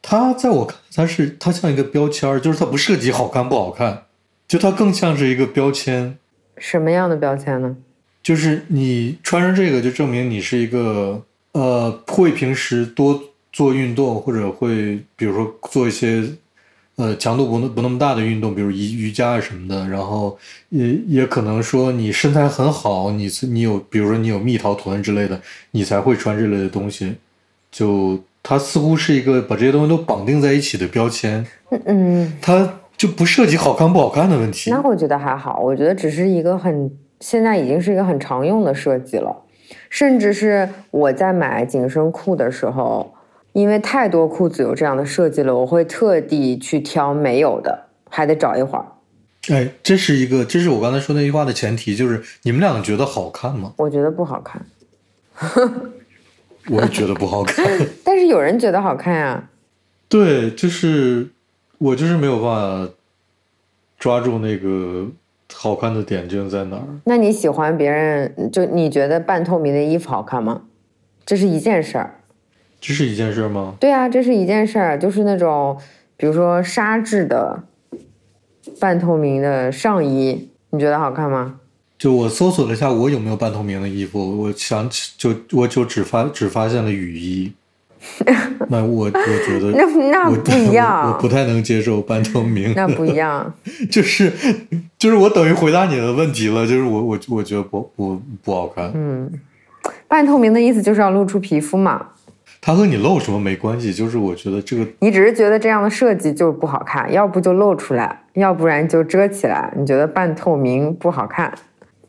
它在我看，它是它像一个标签儿就是它不涉及好看不好看，就它更像是一个标签。什么样的标签呢？就是你穿上这个，就证明你是一个呃会平时多做运动，或者会比如说做一些呃强度不那不那么大的运动，比如瑜瑜伽啊什么的。然后也也可能说你身材很好，你你有比如说你有蜜桃臀之类的，你才会穿这类的东西。就它似乎是一个把这些东西都绑定在一起的标签。嗯，它就不涉及好看不好看的问题。那我觉得还好，我觉得只是一个很。现在已经是一个很常用的设计了，甚至是我在买紧身裤的时候，因为太多裤子有这样的设计了，我会特地去挑没有的，还得找一会儿。哎，这是一个，这是我刚才说那句话的前提，就是你们两个觉得好看吗？我觉得不好看。我也觉得不好看。但是有人觉得好看呀。对，就是我就是没有办法抓住那个好看的点究竟在哪儿。那你喜欢别人就你觉得半透明的衣服好看吗？这是一件事儿。这是一件事吗？对啊，这是一件事儿，就是那种比如说纱质的半透明的上衣，你觉得好看吗？就我搜索了一下，我有没有半透明的衣服？我想起就我就只发只发现了雨衣。那我我觉得那那不一样，我不太能接受半透明。那不一样，就是就是我等于回答你的问题了，就是我我我觉得不不不好看。嗯，半透明的意思就是要露出皮肤嘛。它和你露什么没关系，就是我觉得这个你只是觉得这样的设计就是不好看，要不就露出来，要不然就遮起来。你觉得半透明不好看，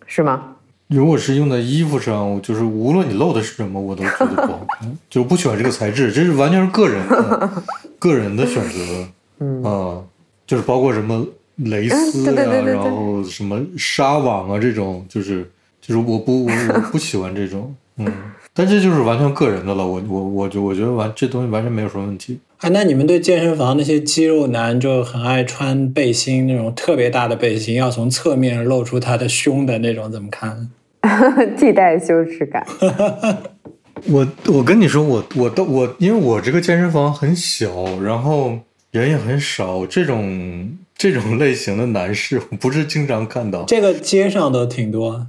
是吗？如果是用在衣服上，就是无论你露的是什么，我都觉得不好看，就不喜欢这个材质，这是完全是个人的个人的选择。嗯啊，就是包括什么蕾丝呀，然后什么纱网啊这种，就是就是我不我我不喜欢这种，嗯。但这就是完全个人的了，我我我就我觉得完这东西完全没有什么问题。啊，那你们对健身房那些肌肉男就很爱穿背心，那种特别大的背心，要从侧面露出他的胸的那种，怎么看？替代羞耻感。我我跟你说，我我都我，因为我这个健身房很小，然后人也很少，这种这种类型的男士不是经常看到。这个街上都挺多，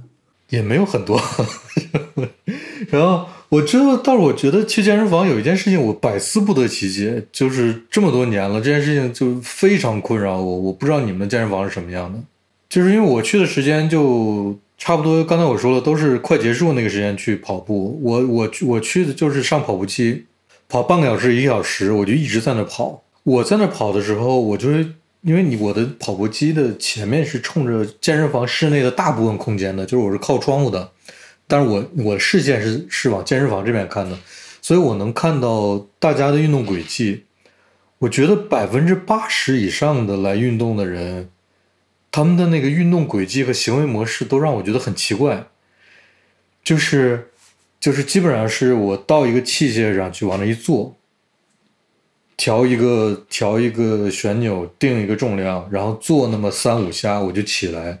也没有很多。然后我知道，但是我觉得去健身房有一件事情我百思不得其解，就是这么多年了，这件事情就非常困扰我。我不知道你们健身房是什么样的，就是因为我去的时间就差不多，刚才我说了，都是快结束那个时间去跑步。我我我去的就是上跑步机，跑半个小时一个小时，我就一直在那跑。我在那跑的时候，我就是因为你我的跑步机的前面是冲着健身房室内的大部分空间的，就是我是靠窗户的。但是我我视线是是往健身房这边看的，所以我能看到大家的运动轨迹。我觉得百分之八十以上的来运动的人，他们的那个运动轨迹和行为模式都让我觉得很奇怪。就是就是基本上是我到一个器械上去往那一坐，调一个调一个旋钮，定一个重量，然后做那么三五下，我就起来，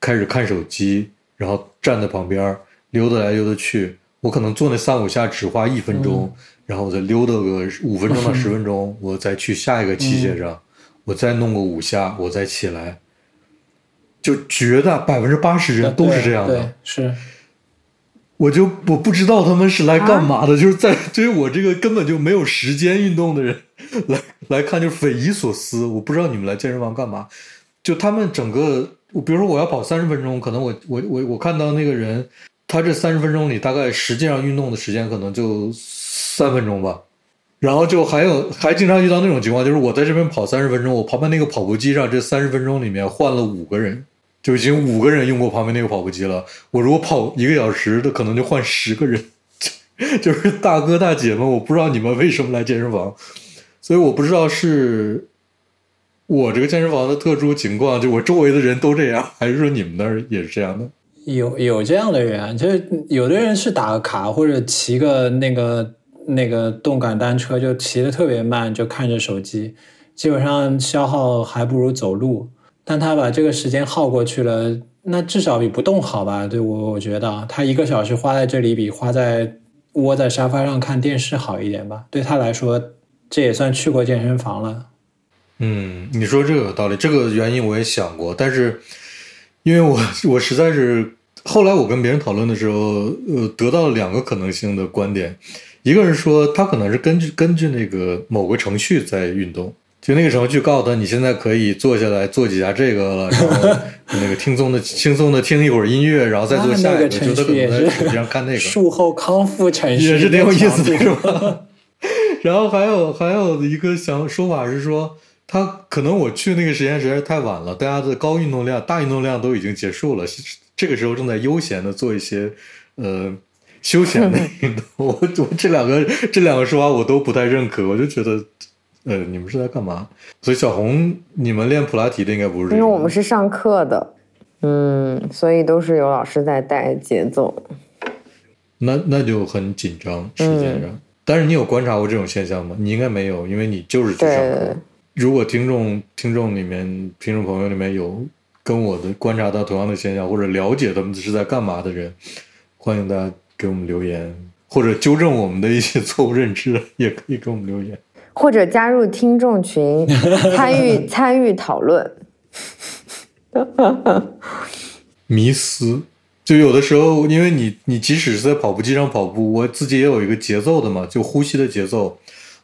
开始看手机，然后站在旁边。溜达来溜达去，我可能做那三五下只花一分钟，然后我再溜达个五分钟到十分钟，我再去下一个器械上，我再弄个五下，我再起来。就绝大百分之八十人都是这样的，是。我就我不知道他们是来干嘛的，就是在对于我这个根本就没有时间运动的人来来看，就匪夷所思。我不知道你们来健身房干嘛，就他们整个，比如说我要跑三十分钟，可能我我我我看到那个人。他这三十分钟里，大概实际上运动的时间可能就三分钟吧，然后就还有还经常遇到那种情况，就是我在这边跑三十分钟，我旁边那个跑步机上这三十分钟里面换了五个人，就已经五个人用过旁边那个跑步机了。我如果跑一个小时，的可能就换十个人，就是大哥大姐们，我不知道你们为什么来健身房，所以我不知道是我这个健身房的特殊情况，就我周围的人都这样，还是说你们那儿也是这样的？有有这样的人，就是有的人是打个卡或者骑个那个那个动感单车，就骑的特别慢，就看着手机，基本上消耗还不如走路。但他把这个时间耗过去了，那至少比不动好吧？对我我觉得，他一个小时花在这里比花在窝在沙发上看电视好一点吧？对他来说，这也算去过健身房了。嗯，你说这个有道理，这个原因我也想过，但是。因为我我实在是后来我跟别人讨论的时候，呃，得到了两个可能性的观点，一个是说他可能是根据根据那个某个程序在运动，就那个时候去告诉他你现在可以坐下来做几下这个了，然后那个轻松的轻松的听一会儿音乐，然后再做下一个，就他可能在手机上看那个术后康复程序也是挺有意思的，是吧？然后还有还有一个想说法是说。他可能我去那个时间实在是太晚了，大家的高运动量、大运动量都已经结束了，这个时候正在悠闲的做一些呃休闲的运动。我 我这两个这两个说法我都不太认可，我就觉得呃你们是在干嘛？所以小红，你们练普拉提的应该不是因为我们是上课的，嗯，所以都是有老师在带节奏。那那就很紧张时间上。但是你有观察过这种现象吗？你应该没有，因为你就是去上对课。如果听众听众里面听众朋友里面有跟我的观察到同样的现象，或者了解他们是在干嘛的人，欢迎大家给我们留言，或者纠正我们的一些 错误认知，也可以给我们留言。或者加入听众群，参与参与讨论。迷思，就有的时候，因为你你即使是在跑步机上跑步，我自己也有一个节奏的嘛，就呼吸的节奏，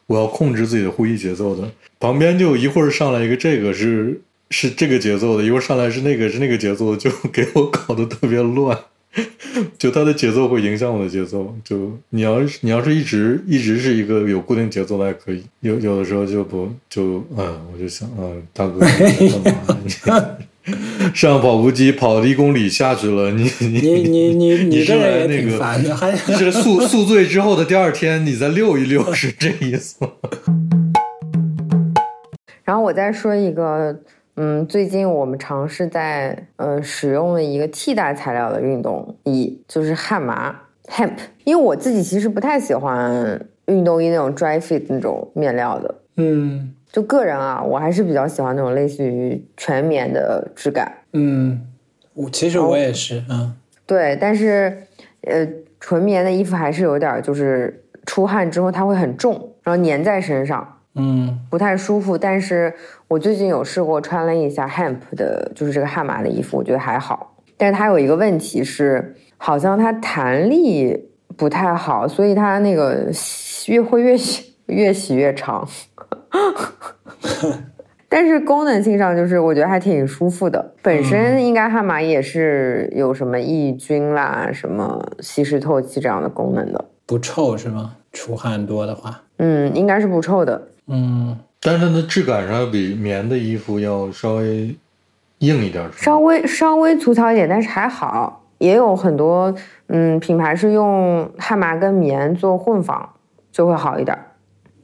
我要控制自己的呼吸节奏的。旁边就一会儿上来一个这个是是这个节奏的，一会儿上来是那个是那个节奏的，就给我搞得特别乱。就他的节奏会影响我的节奏。就你要是你要是一直一直是一个有固定节奏的还可以，有有的时候就不就嗯，我就想嗯，大哥你干嘛？你 上跑步机跑了一公里下去了，你你你你你那个挺烦的，还是宿宿醉之后的第二天，你再溜一溜，是这意思吗？然后我再说一个，嗯，最近我们尝试在呃使用了一个替代材料的运动衣，就是汗麻 hemp。因为我自己其实不太喜欢运动衣那种 dry fit 那种面料的，嗯就个人啊，我还是比较喜欢那种类似于全棉的质感。嗯，我其实我也是，嗯对，但是呃，纯棉的衣服还是有点儿就是出汗之后它会很重，然后粘在身上。嗯不太舒服，但是我最近有试过穿了一下 hemp 的，就是这个汗麻的衣服，我觉得还好。但是它有一个问题是，好像它弹力不太好，所以它那个越会越洗越洗越长。但是功能性上，就是我觉得还挺舒服的。本身应该汗麻也是有什么抑菌啦、什么吸湿透气这样的功能的。不臭是吗？出汗多的话，嗯，应该是不臭的。嗯但是它的质感上要比棉的衣服要稍微硬一点，稍微稍微粗糙一点，但是还好。也有很多嗯品牌是用汗麻跟棉做混纺，就会好一点。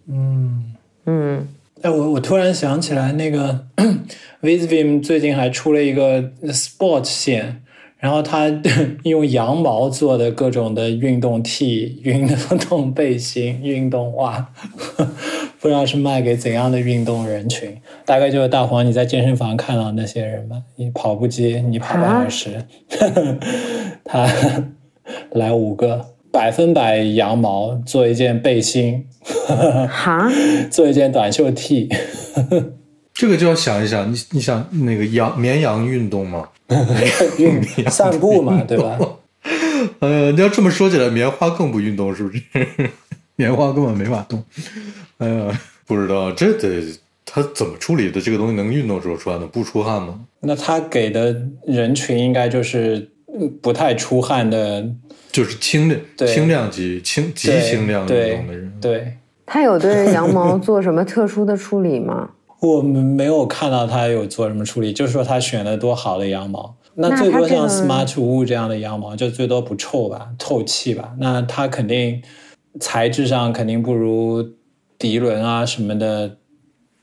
嗯。嗯，哎，我我突然想起来，那个 Visvim 最近还出了一个 Sport 线，然后他 用羊毛做的各种的运动 T、运动背心、运动袜，不知道是卖给怎样的运动人群。大概就是大黄你在健身房看到那些人吧，你跑步机你跑半小时，他来五个百分百羊毛做一件背心，哈，做一件短袖 T。这个就要想一想，你你想那个羊绵羊运动吗？运散步嘛，对吧？呃，你要这么说起来，棉花更不运动，是不是？棉花根本没法动。哎呀，不知道这得他怎么处理的？这个东西能运动时候穿的，不出汗吗？那他给的人群应该就是嗯不太出汗的，就是轻量对轻量级、轻极轻量运动的人。对，他有对羊毛做什么特殊的处理吗？我们没有看到他有做什么处理，就是说他选了多好的羊毛。那那最多像 Smart Wool 这样的羊毛，就最多不臭吧，透气吧。那它肯定材质上肯定不如涤纶啊什么的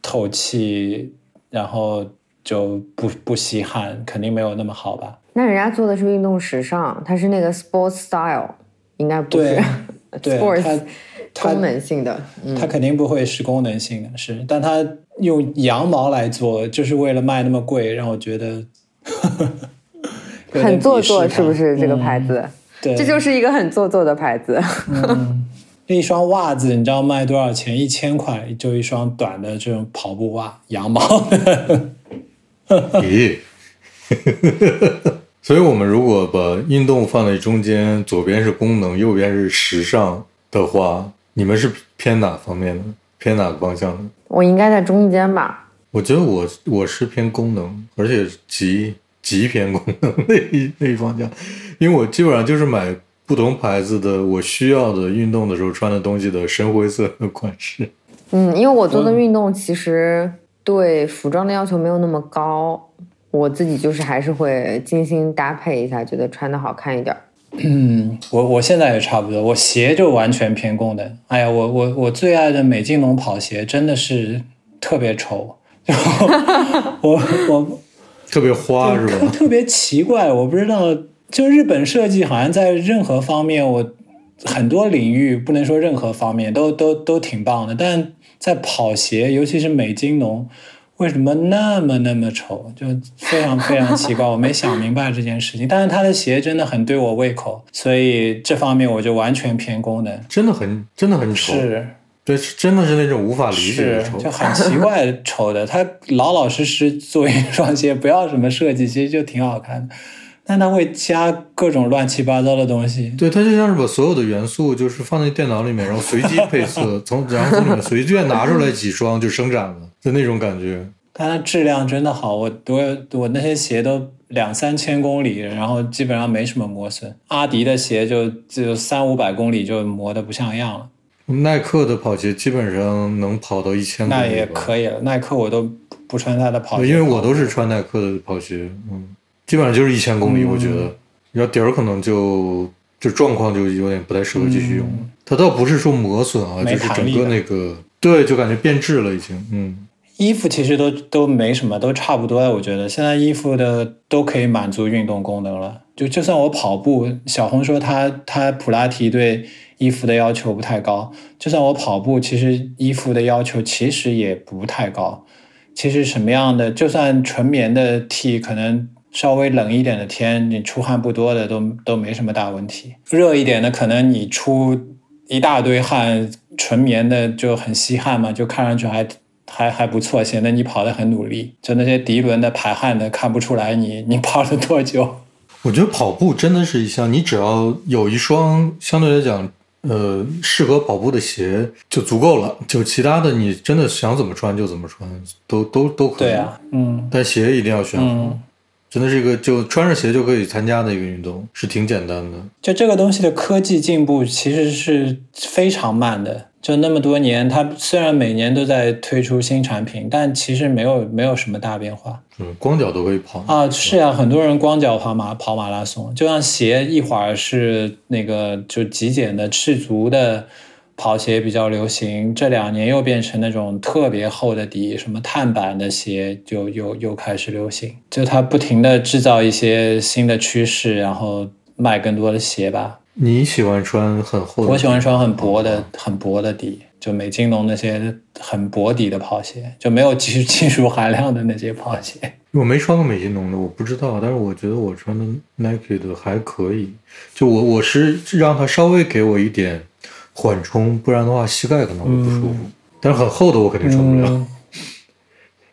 透气，然后就不不吸汗，肯定没有那么好吧。那人家做的是运动时尚，它是那个 sports style，应该不对是对，sports 它功能性的。嗯，它肯定不会是功能性的，是，但它用羊毛来做，就是为了卖那么贵，让我觉得 很做作，是不是这个牌？子？嗯对，这就是一个很做作的牌子。嗯，一双袜子，你知道卖多少钱？一千块，就一双短的这种跑步袜，羊毛的。咦，所以我们如果把运动放在中间，左边是功能，右边是时尚的话，你们是偏哪方面的？偏哪个方向的？我应该在中间吧？我觉得我我是偏功能，而且极极偏功能那一那一方向，因为我基本上就是买不同牌子的我需要的运动的时候穿的东西的深灰色的款式。嗯，因为我做的运动其实对服装的要求没有那么高，我自己就是还是会精心搭配一下，觉得穿的好看一点。嗯，我我现在也差不多，我鞋就完全偏功能。哎呀，我我我最爱的美津浓跑鞋真的是特别丑，我我特别花是吧？特别奇怪，我不知道，就日本设计好像在任何方面我很多领域，不能说任何方面都都都挺棒的，但在跑鞋，尤其是美津浓，为什么那么那么丑？就非常非常奇怪，我没想明白这件事情。但是他的鞋真的很对我胃口，所以这方面我就完全偏功能。真的很真的很丑，是对，是真的是那种无法理解的丑，就很奇怪丑的。他老老实实做一双鞋，不要什么设计，其实就挺好看的。但它会加各种乱七八糟的东西，对，它就像是把所有的元素就是放在电脑里面，然后随机配色，从然后从里面随便拿出来几双就生产了，就那种感觉。但它质量真的好。我我我那些鞋都两三千公里，然后基本上没什么磨损。阿迪的鞋就就三五百公里就磨得不像样了，耐克的跑鞋基本上能跑到一千公里那也可以了。耐克我都不穿它的跑鞋，对因为我都是穿耐克的跑鞋，嗯，基本上就是一千公里，嗯我觉得，然后底儿可能就就状况就有点不太适合继续用了。它倒不是说磨损啊，就是整个那个对，就感觉变质了已经，嗯。衣服其实都都没什么，都差不多了。我觉得现在衣服的都可以满足运动功能了。就就算我跑步，小红说他他普拉提对衣服的要求不太高，就算我跑步，其实衣服的要求其实也不太高。其实什么样的，就算纯棉的 T，可能稍微冷一点的天，你出汗不多的都都没什么大问题。热一点的，可能你出一大堆汗，纯棉的就很吸汗嘛，就看上去还还还不错，显得你跑得很努力。就那些涤纶的、排汗的，看不出来你 你跑了多久。我觉得跑步真的是一项，你只要有一双相对来讲，呃，适合跑步的鞋就足够了。就其他的，你真的想怎么穿就怎么穿，都都都可以。对啊，嗯但鞋一定要选好，嗯，真的是一个就穿着鞋就可以参加的一个运动，是挺简单的。就这个东西的科技进步其实是非常慢的。就那么多年，它虽然每年都在推出新产品，但其实没有没有什么大变化。嗯，光脚都可以跑啊，是啊，很多人光脚跑马跑马拉松，就像鞋，一会儿是那个就极简的赤足的跑鞋比较流行，这两年又变成那种特别厚的底，什么碳板的鞋就又又开始流行，就它不停的制造一些新的趋势，然后卖更多的鞋吧。你喜欢穿很厚的？我喜欢穿很薄的、很薄的底，就美津浓那些很薄底的跑鞋，就没有技 技术含量的那些跑鞋。我没穿过美津浓的，我不知道，但是我觉得我穿的 Nike 的还可以。就我我是让它稍微给我一点缓冲，不然的话膝盖可能会不舒服。但是很厚的我肯定穿不了。嗯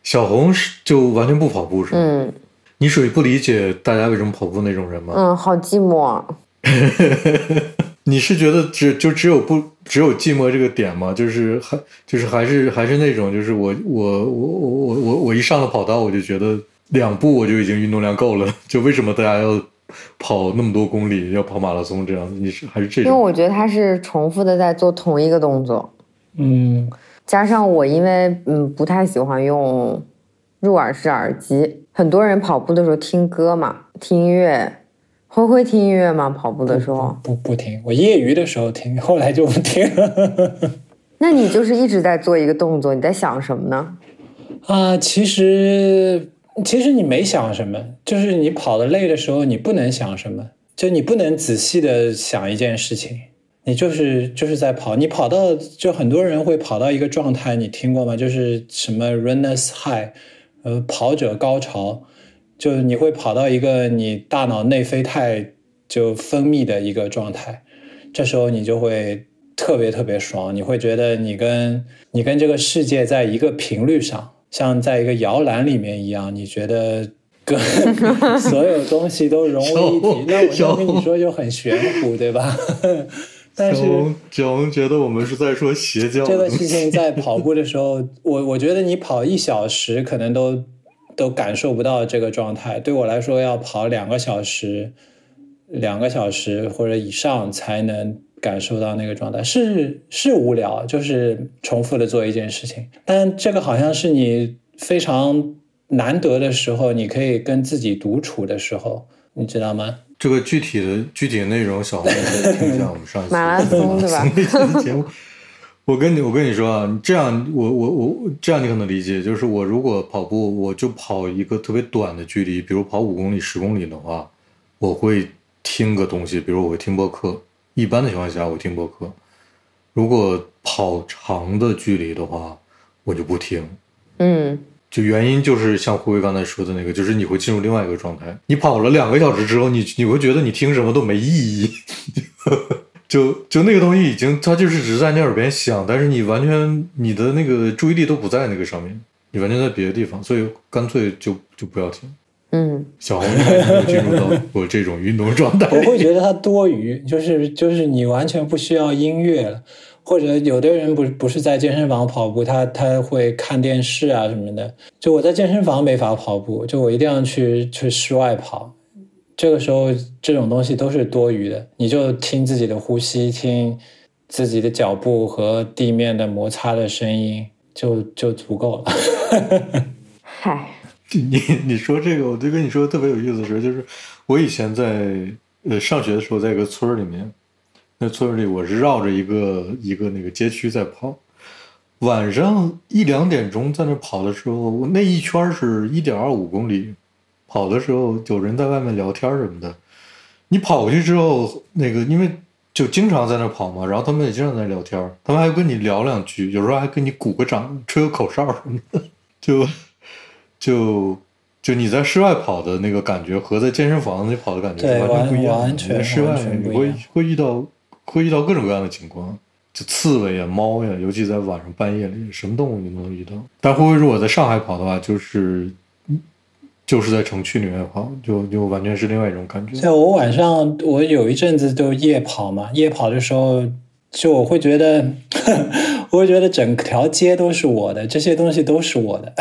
小红是就完全不跑步是吗？嗯你属于不理解大家为什么跑步那种人吗？嗯，好寂寞。你是觉得只就只有不只有寂寞这个点吗？就是还就是还是还是那种就是我我我我我我我一上了跑道我就觉得两步我就已经运动量够了，就为什么大家要跑那么多公里，要跑马拉松这样？你是还是这因为？我觉得他是重复的在做同一个动作，嗯加上我因为嗯不太喜欢用入耳式耳机，很多人跑步的时候听歌嘛，听音乐。灰灰听音乐吗？跑步的时候？不不听，我业余的时候听，后来就不听了。那你就是一直在做一个动作，你在想什么呢？啊，其实其实你没想什么，就是你跑的累的时候，你不能想什么，就你不能仔细的想一件事情，你就是就是在跑，你跑到就很多人会跑到一个状态，你听过吗？就是什么 runners high，呃，跑者高潮。就你会跑到一个你大脑内啡肽就分泌的一个状态，这时候你就会特别特别爽，你会觉得你跟你跟这个世界在一个频率上，像在一个摇篮里面一样，你觉得跟 所有东西都融为一体。那我就跟你说就很玄乎，对吧？但是小红觉得我们是在说邪教。这个事情在跑步的 时候，我我觉得你跑一小时可能都。都感受不到这个状态。对我来说，要跑两个小时、两个小时或者以上才能感受到那个状态。是是无聊，就是重复的做一件事情。但这个好像是你非常难得的时候，你可以跟自己独处的时候，你知道吗？这个具体的具体的内容，小红可以听一下我们上一次马拉松 对吧？节目。我跟你我跟你说啊，你这样我我我这样你可能理解，就是我如果跑步，我就跑一个特别短的距离，比如跑五公里、十公里的话，我会听个东西，比如我会听播客，一般的情况下，我听播客。如果跑长的距离的话，我就不听。嗯，就原因就是像胡威刚才说的那个，就是你会进入另外一个状态。你跑了两个小时之后，你你会觉得你听什么都没意义。就就那个东西已经，它就是只是在你耳边响，但是你完全你的那个注意力都不在那个上面，你完全在别的地方，所以干脆就就不要听。嗯，小红还没有进入到我这种运动状态。我会觉得它多余，就是就是你完全不需要音乐了，或者有的人不不是在健身房跑步，他他会看电视啊什么的。就我在健身房没法跑步，就我一定要去去室外跑。这个时候这种东西都是多余的，你就听自己的呼吸，听自己的脚步和地面的摩擦的声音，就就足够了。嗨。你你说这个，我就跟你说特别有意思的事，就是我以前在呃上学的时候，在一个村里面，那村里我是绕着一个一个那个街区在跑，晚上一两点钟在那跑的时候，那一圈是一点二五公里，跑的时候有人在外面聊天什么的，你跑过去之后，那个因为就经常在那跑嘛，然后他们也经常在聊天，他们还跟你聊两句，有时候还跟你鼓个掌、吹个口哨什么的，就。就就你在室外跑的那个感觉和在健身房里跑的感觉是完全不一样。完全在室外你会会遇到会遇到各种各样的情况，就刺猬呀、猫呀，尤其在晚上半夜里，什么动物你都能遇到。但会不会如果在上海跑的话，就是就是在城区里面跑，就就完全是另外一种感觉。在我晚上我有一阵子都夜跑嘛，夜跑的时候。就我会觉得，我会觉得整条街都是我的，这些东西都是我的。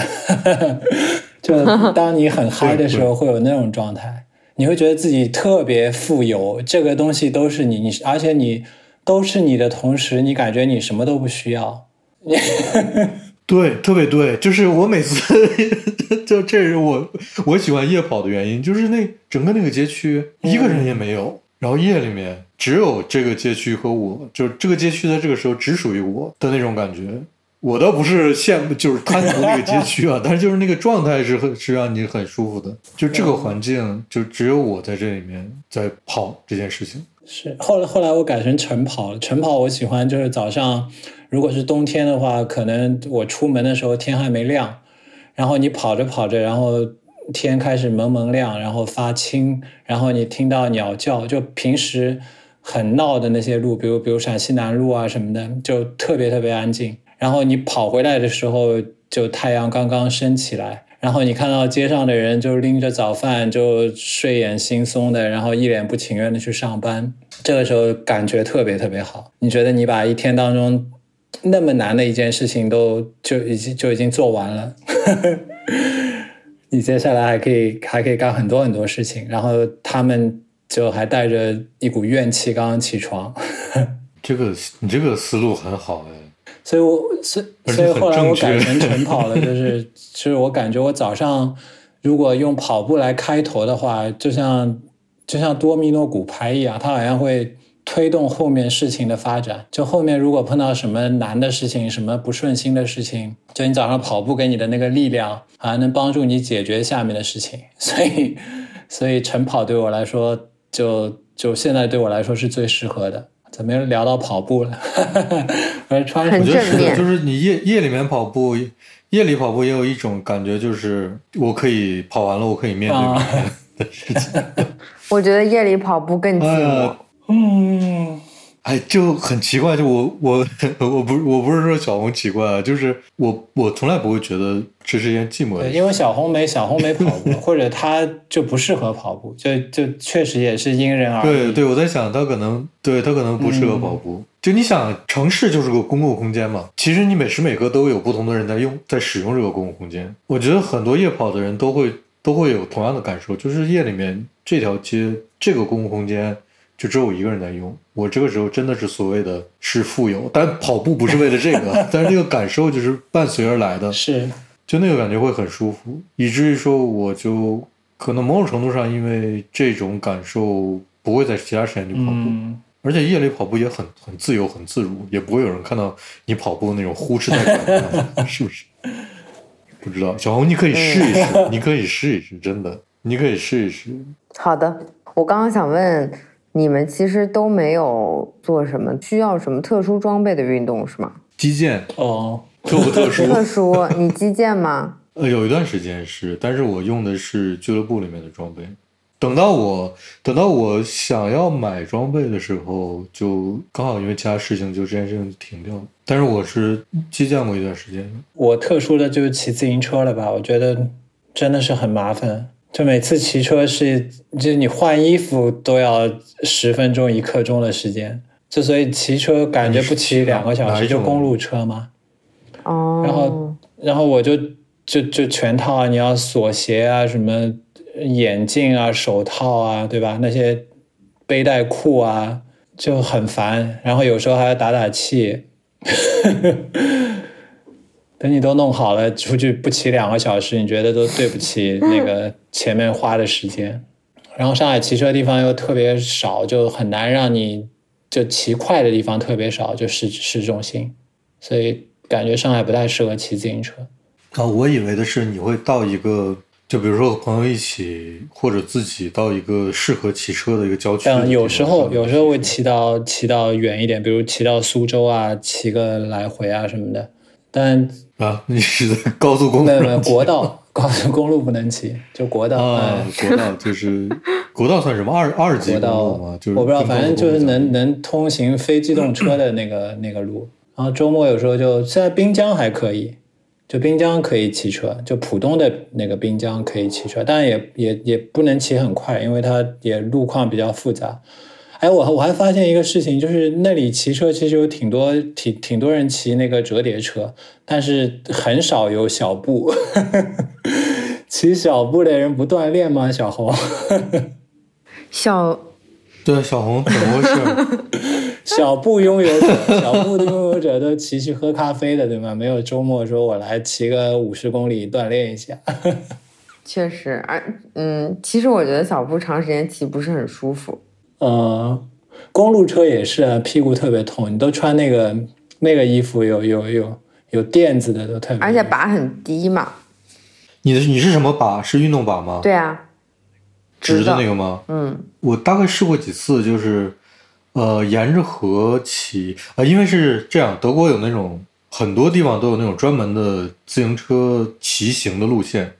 就当你很嗨的时候，会有那种状态，你会觉得自己特别富有，这个东西都是你，你而且你都是你的同时，你感觉你什么都不需要。对，特别对，就是我每次就这是我我喜欢夜跑的原因，就是那整个那个街区一个人也没有。然后夜里面只有这个街区和我，就这个街区在这个时候只属于我的那种感觉。我倒不是羡慕，就是贪图那个街区啊，但是就是那个状态是很是让你很舒服的。就这个环境，就只有我在这里面在跑这件事情。是后来后来我改成晨跑了，晨跑我喜欢就是早上，如果是冬天的话，可能我出门的时候天还没亮，然后你跑着跑着，然后。天开始蒙蒙亮，然后发青，然后你听到鸟叫，就平时很闹的那些路，比如比如陕西南路啊什么的，就特别特别安静。然后你跑回来的时候，就太阳刚刚升起来，然后你看到街上的人就拎着早饭，就睡眼惺忪的，然后一脸不情愿的去上班。这个时候感觉特别特别好。你觉得你把一天当中那么难的一件事情都就已经就已经做完了。你接下来还可以还可以干很多很多事情，然后他们就还带着一股怨气刚刚起床。这个你这个思路很好哎，所以我所所以后来我改成晨跑了，就是就是我感觉我早上如果用跑步来开头的话，就像就像多米诺骨牌一样，它好像会。推动后面事情的发展，就后面如果碰到什么难的事情、什么不顺心的事情，就你早上跑步给你的那个力量，还能帮助你解决下面的事情。所以，所以晨跑对我来说，就就现在对我来说是最适合的。怎么又聊到跑步了？很正面，就是你夜夜里面跑步，夜里跑步也有一种感觉，就是我可以跑完了，我可以面对明天的事情。我觉得夜里跑步更寂寞。嗯，哎，就很奇怪，就我我我不我不是说小红奇怪啊，就是我我从来不会觉得这是一件寂寞的事，因为小红没小红没跑步，或者她就不适合跑步，就就确实也是因人而异。对对，我在想她可能对她可能不适合跑步。就你想，城市就是个公共空间嘛，其实你每时每刻都有不同的人在用在使用这个公共空间。我觉得很多夜跑的人都会都会有同样的感受，就是夜里面这条街这个公共空间。就只有我一个人在用，我这个时候真的是所谓的是富有，但跑步不是为了这个，但是那个感受就是伴随而来的，是，就那个感觉会很舒服，以至于说我就可能某种程度上因为这种感受不会在其他时间去跑步，而且夜里跑步也很很自由很自如，也不会有人看到你跑步那种呼哧带喘，是不是？不知道，小红你可以试一试，你可以试一试，真的，你可以试一试。好的，我刚刚想问。你们其实都没有做什么需要什么特殊装备的运动是吗？击剑哦，特不特殊？特殊，你击剑吗？呃，有一段时间是，但是我用的是俱乐部里面的装备。等到我等到我想要买装备的时候，就刚好因为其他事情，就这件事情停掉了。但是我是击剑过一段时间的。我特殊的就是骑自行车了吧？我觉得真的是很麻烦，就每次骑车是，就你换衣服都要十分钟一刻钟的时间，就所以骑车感觉不骑两个小时，就公路车嘛。哦，然后然后我就就就全套啊，你要锁鞋啊，什么眼镜啊、手套啊，对吧？那些背带裤啊就很烦，然后有时候还要打打气。等你都弄好了，出去不骑两个小时，你觉得都对不起 那个前面花的时间。然后上海骑车地方又特别少，就很难让你就骑快的地方特别少，就市市中心，所以感觉上海不太适合骑自行车。啊，我以为的是你会到一个，就比如说和朋友一起，或者自己到一个适合骑车的一个郊区。嗯，有时候有时候会骑到骑到远一点，比如骑到苏州啊，骑个来回啊什么的。但啊，你是在 高速公路国道，高速公路不能骑，就国道。啊嗯，国道就是 国道算什么二二级国道吗？就是我不知道，反正就是能能通行非机动车的那个 那个路。然后周末有时候就现在滨江还可以，就滨江可以骑车，就浦东的那个滨江可以骑车，但也也也不能骑很快，因为它也路况比较复杂。哎，我我还发现一个事情，就是那里骑车其实有挺多挺挺多人骑那个折叠车，但是很少有小步。骑小步的人不锻炼吗？小红，小 对小红怎么回事？小步拥有者，小步的拥有者都骑去喝咖啡的，对吗？没有周末说我来骑个五十公里锻炼一下。确实，而嗯，其实我觉得小步长时间骑不是很舒服。呃，公路车也是啊，屁股特别痛。你都穿那个那个衣服有有有有垫子的都特别，而且把很低嘛。你的你是什么把？是运动把吗？对啊，直的那个吗？嗯，我大概试过几次，就是呃沿着河骑啊、因为是这样，德国有那种很多地方都有那种专门的自行车骑行的路线，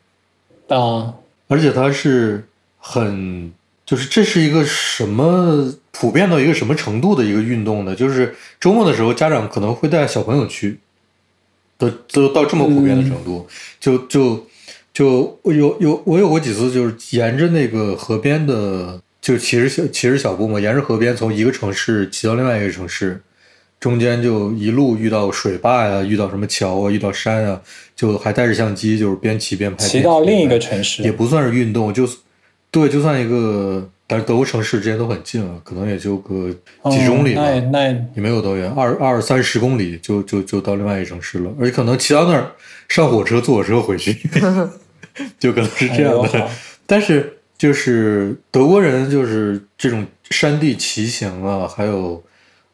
啊，而且它是很就是这是一个什么普遍到一个什么程度的一个运动呢？就是周末的时候，家长可能会带小朋友去，都都到这么普遍的程度，就就就我有有我有过几次，就是沿着那个河边的，就骑着小骑着小步嘛，沿着河边从一个城市骑到另外一个城市，中间就一路遇到水坝呀，遇到什么桥啊，遇到山啊，就还带着相机，就是边骑边拍。骑到另一个城市也不算是运动，就对，就算一个，但是德国城市之间都很近了，可能也就个几公里吧，哦那那也没有多远，二二三十公里就就就到另外一个城市了，而且可能骑到那儿上火车坐火车回去，就可能是这样的。哎 但是就是德国人就是这种山地骑行啊，还有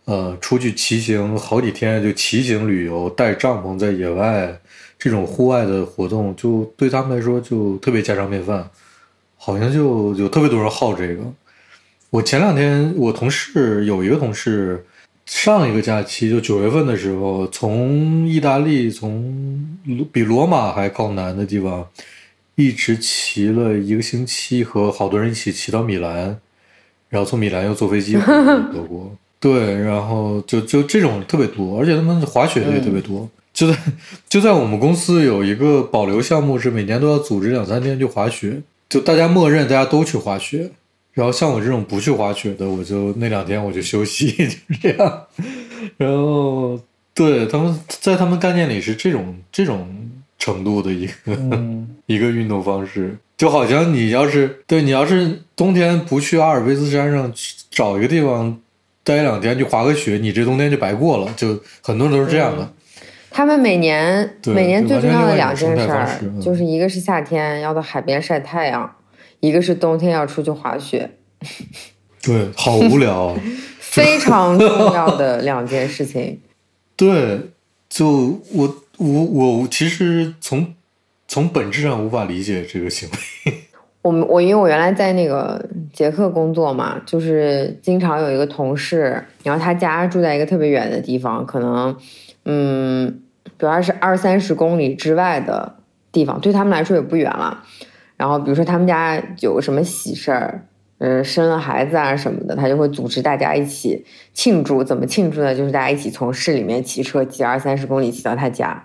呃出去骑行好几天就骑行旅游，带帐篷在野外这种户外的活动，就对他们来说就特别家常便饭，好像就有特别多人好这个。我前两天我同事有一个同事，上一个假期就九月份的时候，从意大利从比罗马还靠南的地方，一直骑了一个星期，和好多人一起骑到米兰，然后从米兰又坐飞机 回德国。对，然后就就这种特别多，而且他们滑雪的也特别多。就在就在我们公司有一个保留项目，是每年都要组织两三天去滑雪，就大家默认大家都去滑雪。然后像我这种不去滑雪的，我就那两天我就休息，就是这样。然后对他们在他们概念里是这种这种程度的一个、嗯 一个运动方式，就好像你要是对你要是冬天不去阿尔卑斯山上找一个地方待两天去滑个雪，你这冬天就白过了。就很多人都是这样的。他们每年每年最重要的两件事儿就是一个是夏天要到海边晒太阳，一个是冬天要出去滑雪，对，好无聊啊。非常重要的两件事情。对，就我我我其实从从本质上无法理解这个行为。我们我因为我原来在那个捷克工作嘛，就是经常有一个同事，然后他家住在一个特别远的地方，可能嗯，主要是二三十公里之外的地方，对他们来说也不远了。然后比如说他们家有什么喜事儿，嗯，生了孩子啊什么的，他就会组织大家一起庆祝。怎么庆祝呢？就是大家一起从市里面骑车骑二三十公里骑到他家。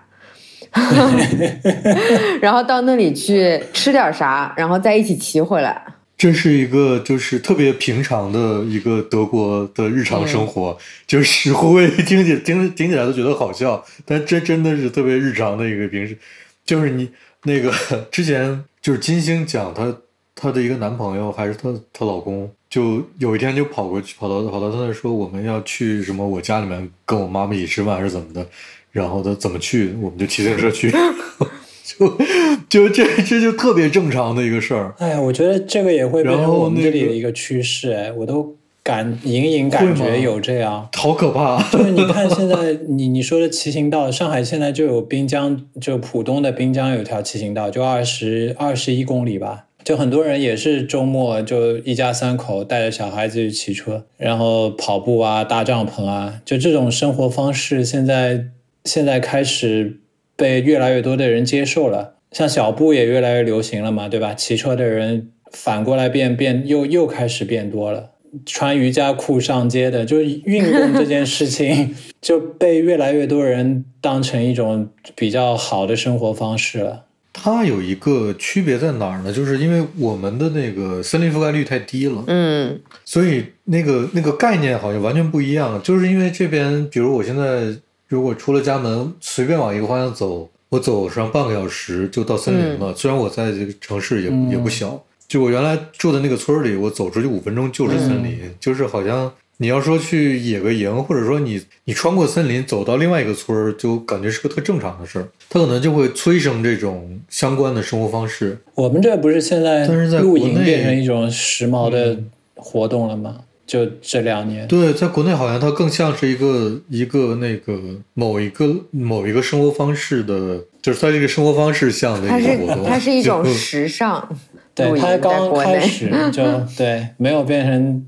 然后到那里去吃点啥，然后再一起骑回来。这是一个就是特别平常的一个德国的日常生活，就是会听起听听起来都觉得好笑，但这真的是特别日常的一个平时。就是你那个之前就是金星讲她她的一个男朋友还是她她老公，就有一天就跑过去跑到跑到她那说我们要去什么我家里面跟我妈妈一起吃饭还是怎么的。然后他怎么去，我们就骑自行车去，就 就这这就特别正常的一个事儿。哎呀，我觉得这个也会变成我们这里的一个趋势，哎，我都感隐隐感觉有这样，好可怕。就是你 看现在你你说的骑行道，上海现在就有滨江，就浦东的滨江有条骑行道，就二十二十一公里吧。就很多人也是周末就一家三口带着小孩子去骑车，然后跑步啊，搭帐篷啊，就这种生活方式现在。现在开始被越来越多的人接受了，像小布也越来越流行了嘛，对吧？骑车的人反过来变变又又开始变多了，穿瑜伽裤上街的，就是运动这件事情 就被越来越多人当成一种比较好的生活方式了。它有一个区别在哪儿呢？就是因为我们的那个森林覆盖率太低了，嗯，所以那个那个概念好像完全不一样。就是因为这边，比如我现在。如果出了家门，随便往一个方向走，我走上半个小时就到森林了。虽然我在这个城市也也不小，就我原来住的那个村里，我走出去五分钟就是森林。就是好像你要说去野个营，或者说你你穿过森林走到另外一个村，就感觉是个特正常的事儿。它可能就会催生这种相关的生活方式。我们这不是现在露营变成一种时髦的活动了吗？就这两年，对，在国内好像它更像是一个一个那个某一个某一个生活方式的，就是它这个生活方式像的一个活动，它是一种时尚。对，它刚开始 就对，没有变成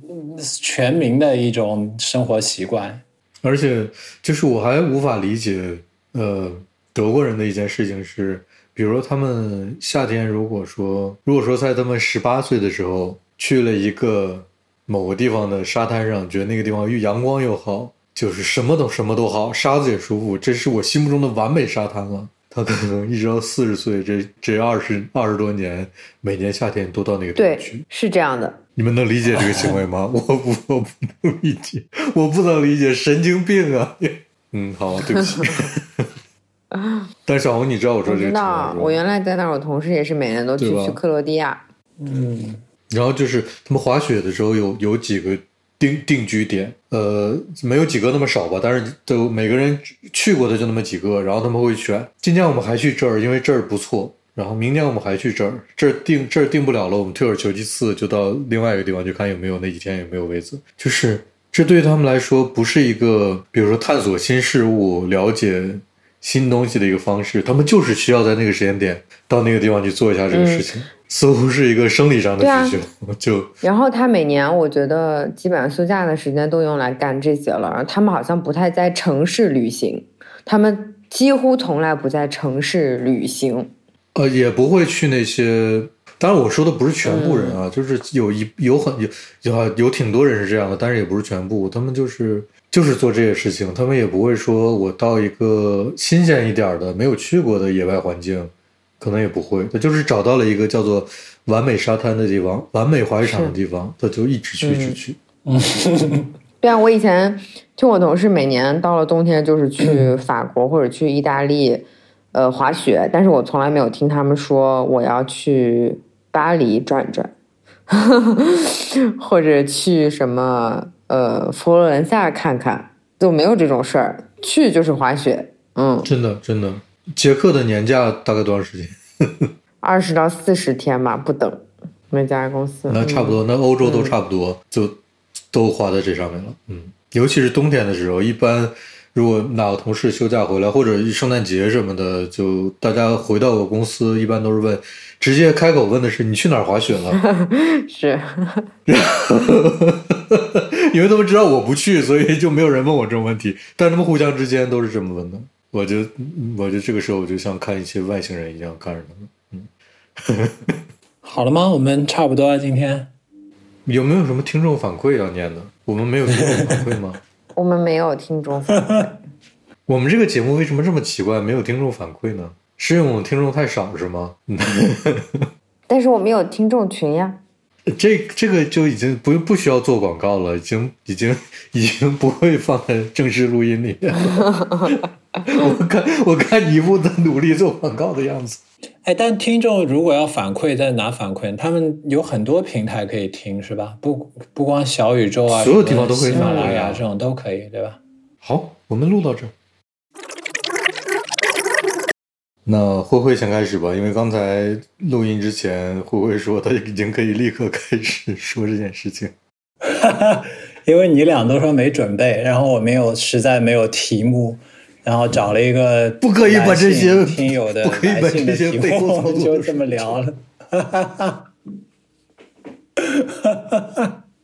全民的一种生活习惯。而且，就是我还无法理解，呃，德国人的一件事情是，比如说他们夏天，如果说如果说在他们十八岁的时候去了一个。某个地方的沙滩上，觉得那个地方又阳光又好，就是什么都什么都好，沙子也舒服，这是我心目中的完美沙滩了。他可能一直到四十岁，这这二十二十多年，每年夏天都到那个地方去，是这样的。你们能理解这个行为吗？我不，我不能理解，我不能理解，神经病啊！嗯，好，对不起。但小红，你知道我说这个？知道，我原来在那儿，我同事也是每年都去去克罗地亚。嗯。然后就是他们滑雪的时候有有几个定定居点，呃，没有几个那么少吧，但是都每个人去过的就那么几个。然后他们会选，今年我们还去这儿，因为这儿不错。然后明年我们还去这儿，这儿定这儿定不了了，我们退而求其次，就到另外一个地方去看有没有那几天有没有位子。就是这对于他们来说不是一个，比如说探索新事物、了解新东西的一个方式，他们就是需要在那个时间点到那个地方去做一下这个事情。似乎是一个生理上的需求，就然后他每年我觉得基本上休假的时间都用来干这些了。然后他们好像不太在城市旅行，他们几乎从来不在城市旅行。呃，也不会去那些。当然，我说的不是全部人啊，就是有一有很有有有挺多人是这样的，但是也不是全部。他们就是就是做这些事情，他们也不会说我到一个新鲜一点的、没有去过的野外环境。可能也不会，他就是找到了一个叫做完美沙滩的地方，完美滑雪场的地方，他就一直去，一直去。对啊，我以前听我同事每年到了冬天就是去 法国或者去意大利，呃，滑雪，但是我从来没有听他们说我要去巴黎转转，或者去什么呃佛罗伦萨看看，就没有这种事儿，去就是滑雪。嗯，真的，真的。捷克的年假大概多长时间？二十到四十天吧，不等。每家公司那差不多，那欧洲都差不多，就都花在这上面了。嗯，尤其是冬天的时候，一般如果哪个同事休假回来，或者圣诞节什么的，就大家回到我公司，一般都是问，直接开口问的是你去哪儿滑雪了？是，因为他们知道我不去，所以就没有人问我这种问题。但他们互相之间都是这么问的。我就我就这个时候我就像看一些外星人一样看着他们。嗯，好了吗？我们差不多了，今天有没有什么听众反馈要念的？我们没有听众反馈吗？我们没有听众反馈。我们这个节目为什么这么奇怪？没有听众反馈呢？是因为我们听众太少是吗？但是我们有听众群呀。这这个就已经不不需要做广告了，已经已经已经不会放在正式录音里面了。我看我看你不的努力做广告的样子。哎，但听众如果要反馈，在哪反馈？他们有很多平台可以听，是吧？不不光小宇宙啊，所有地方都可以，喜马拉雅这种都可以，对吧？好，我们录到这。那慧慧先开始吧，因为刚才录音之前，慧慧说她已经可以立刻开始说这件事情。因为你俩都说没准备，然后我没有，实在没有题目。然后找了一个不可以把这些听友的来信的题目，就这么聊了。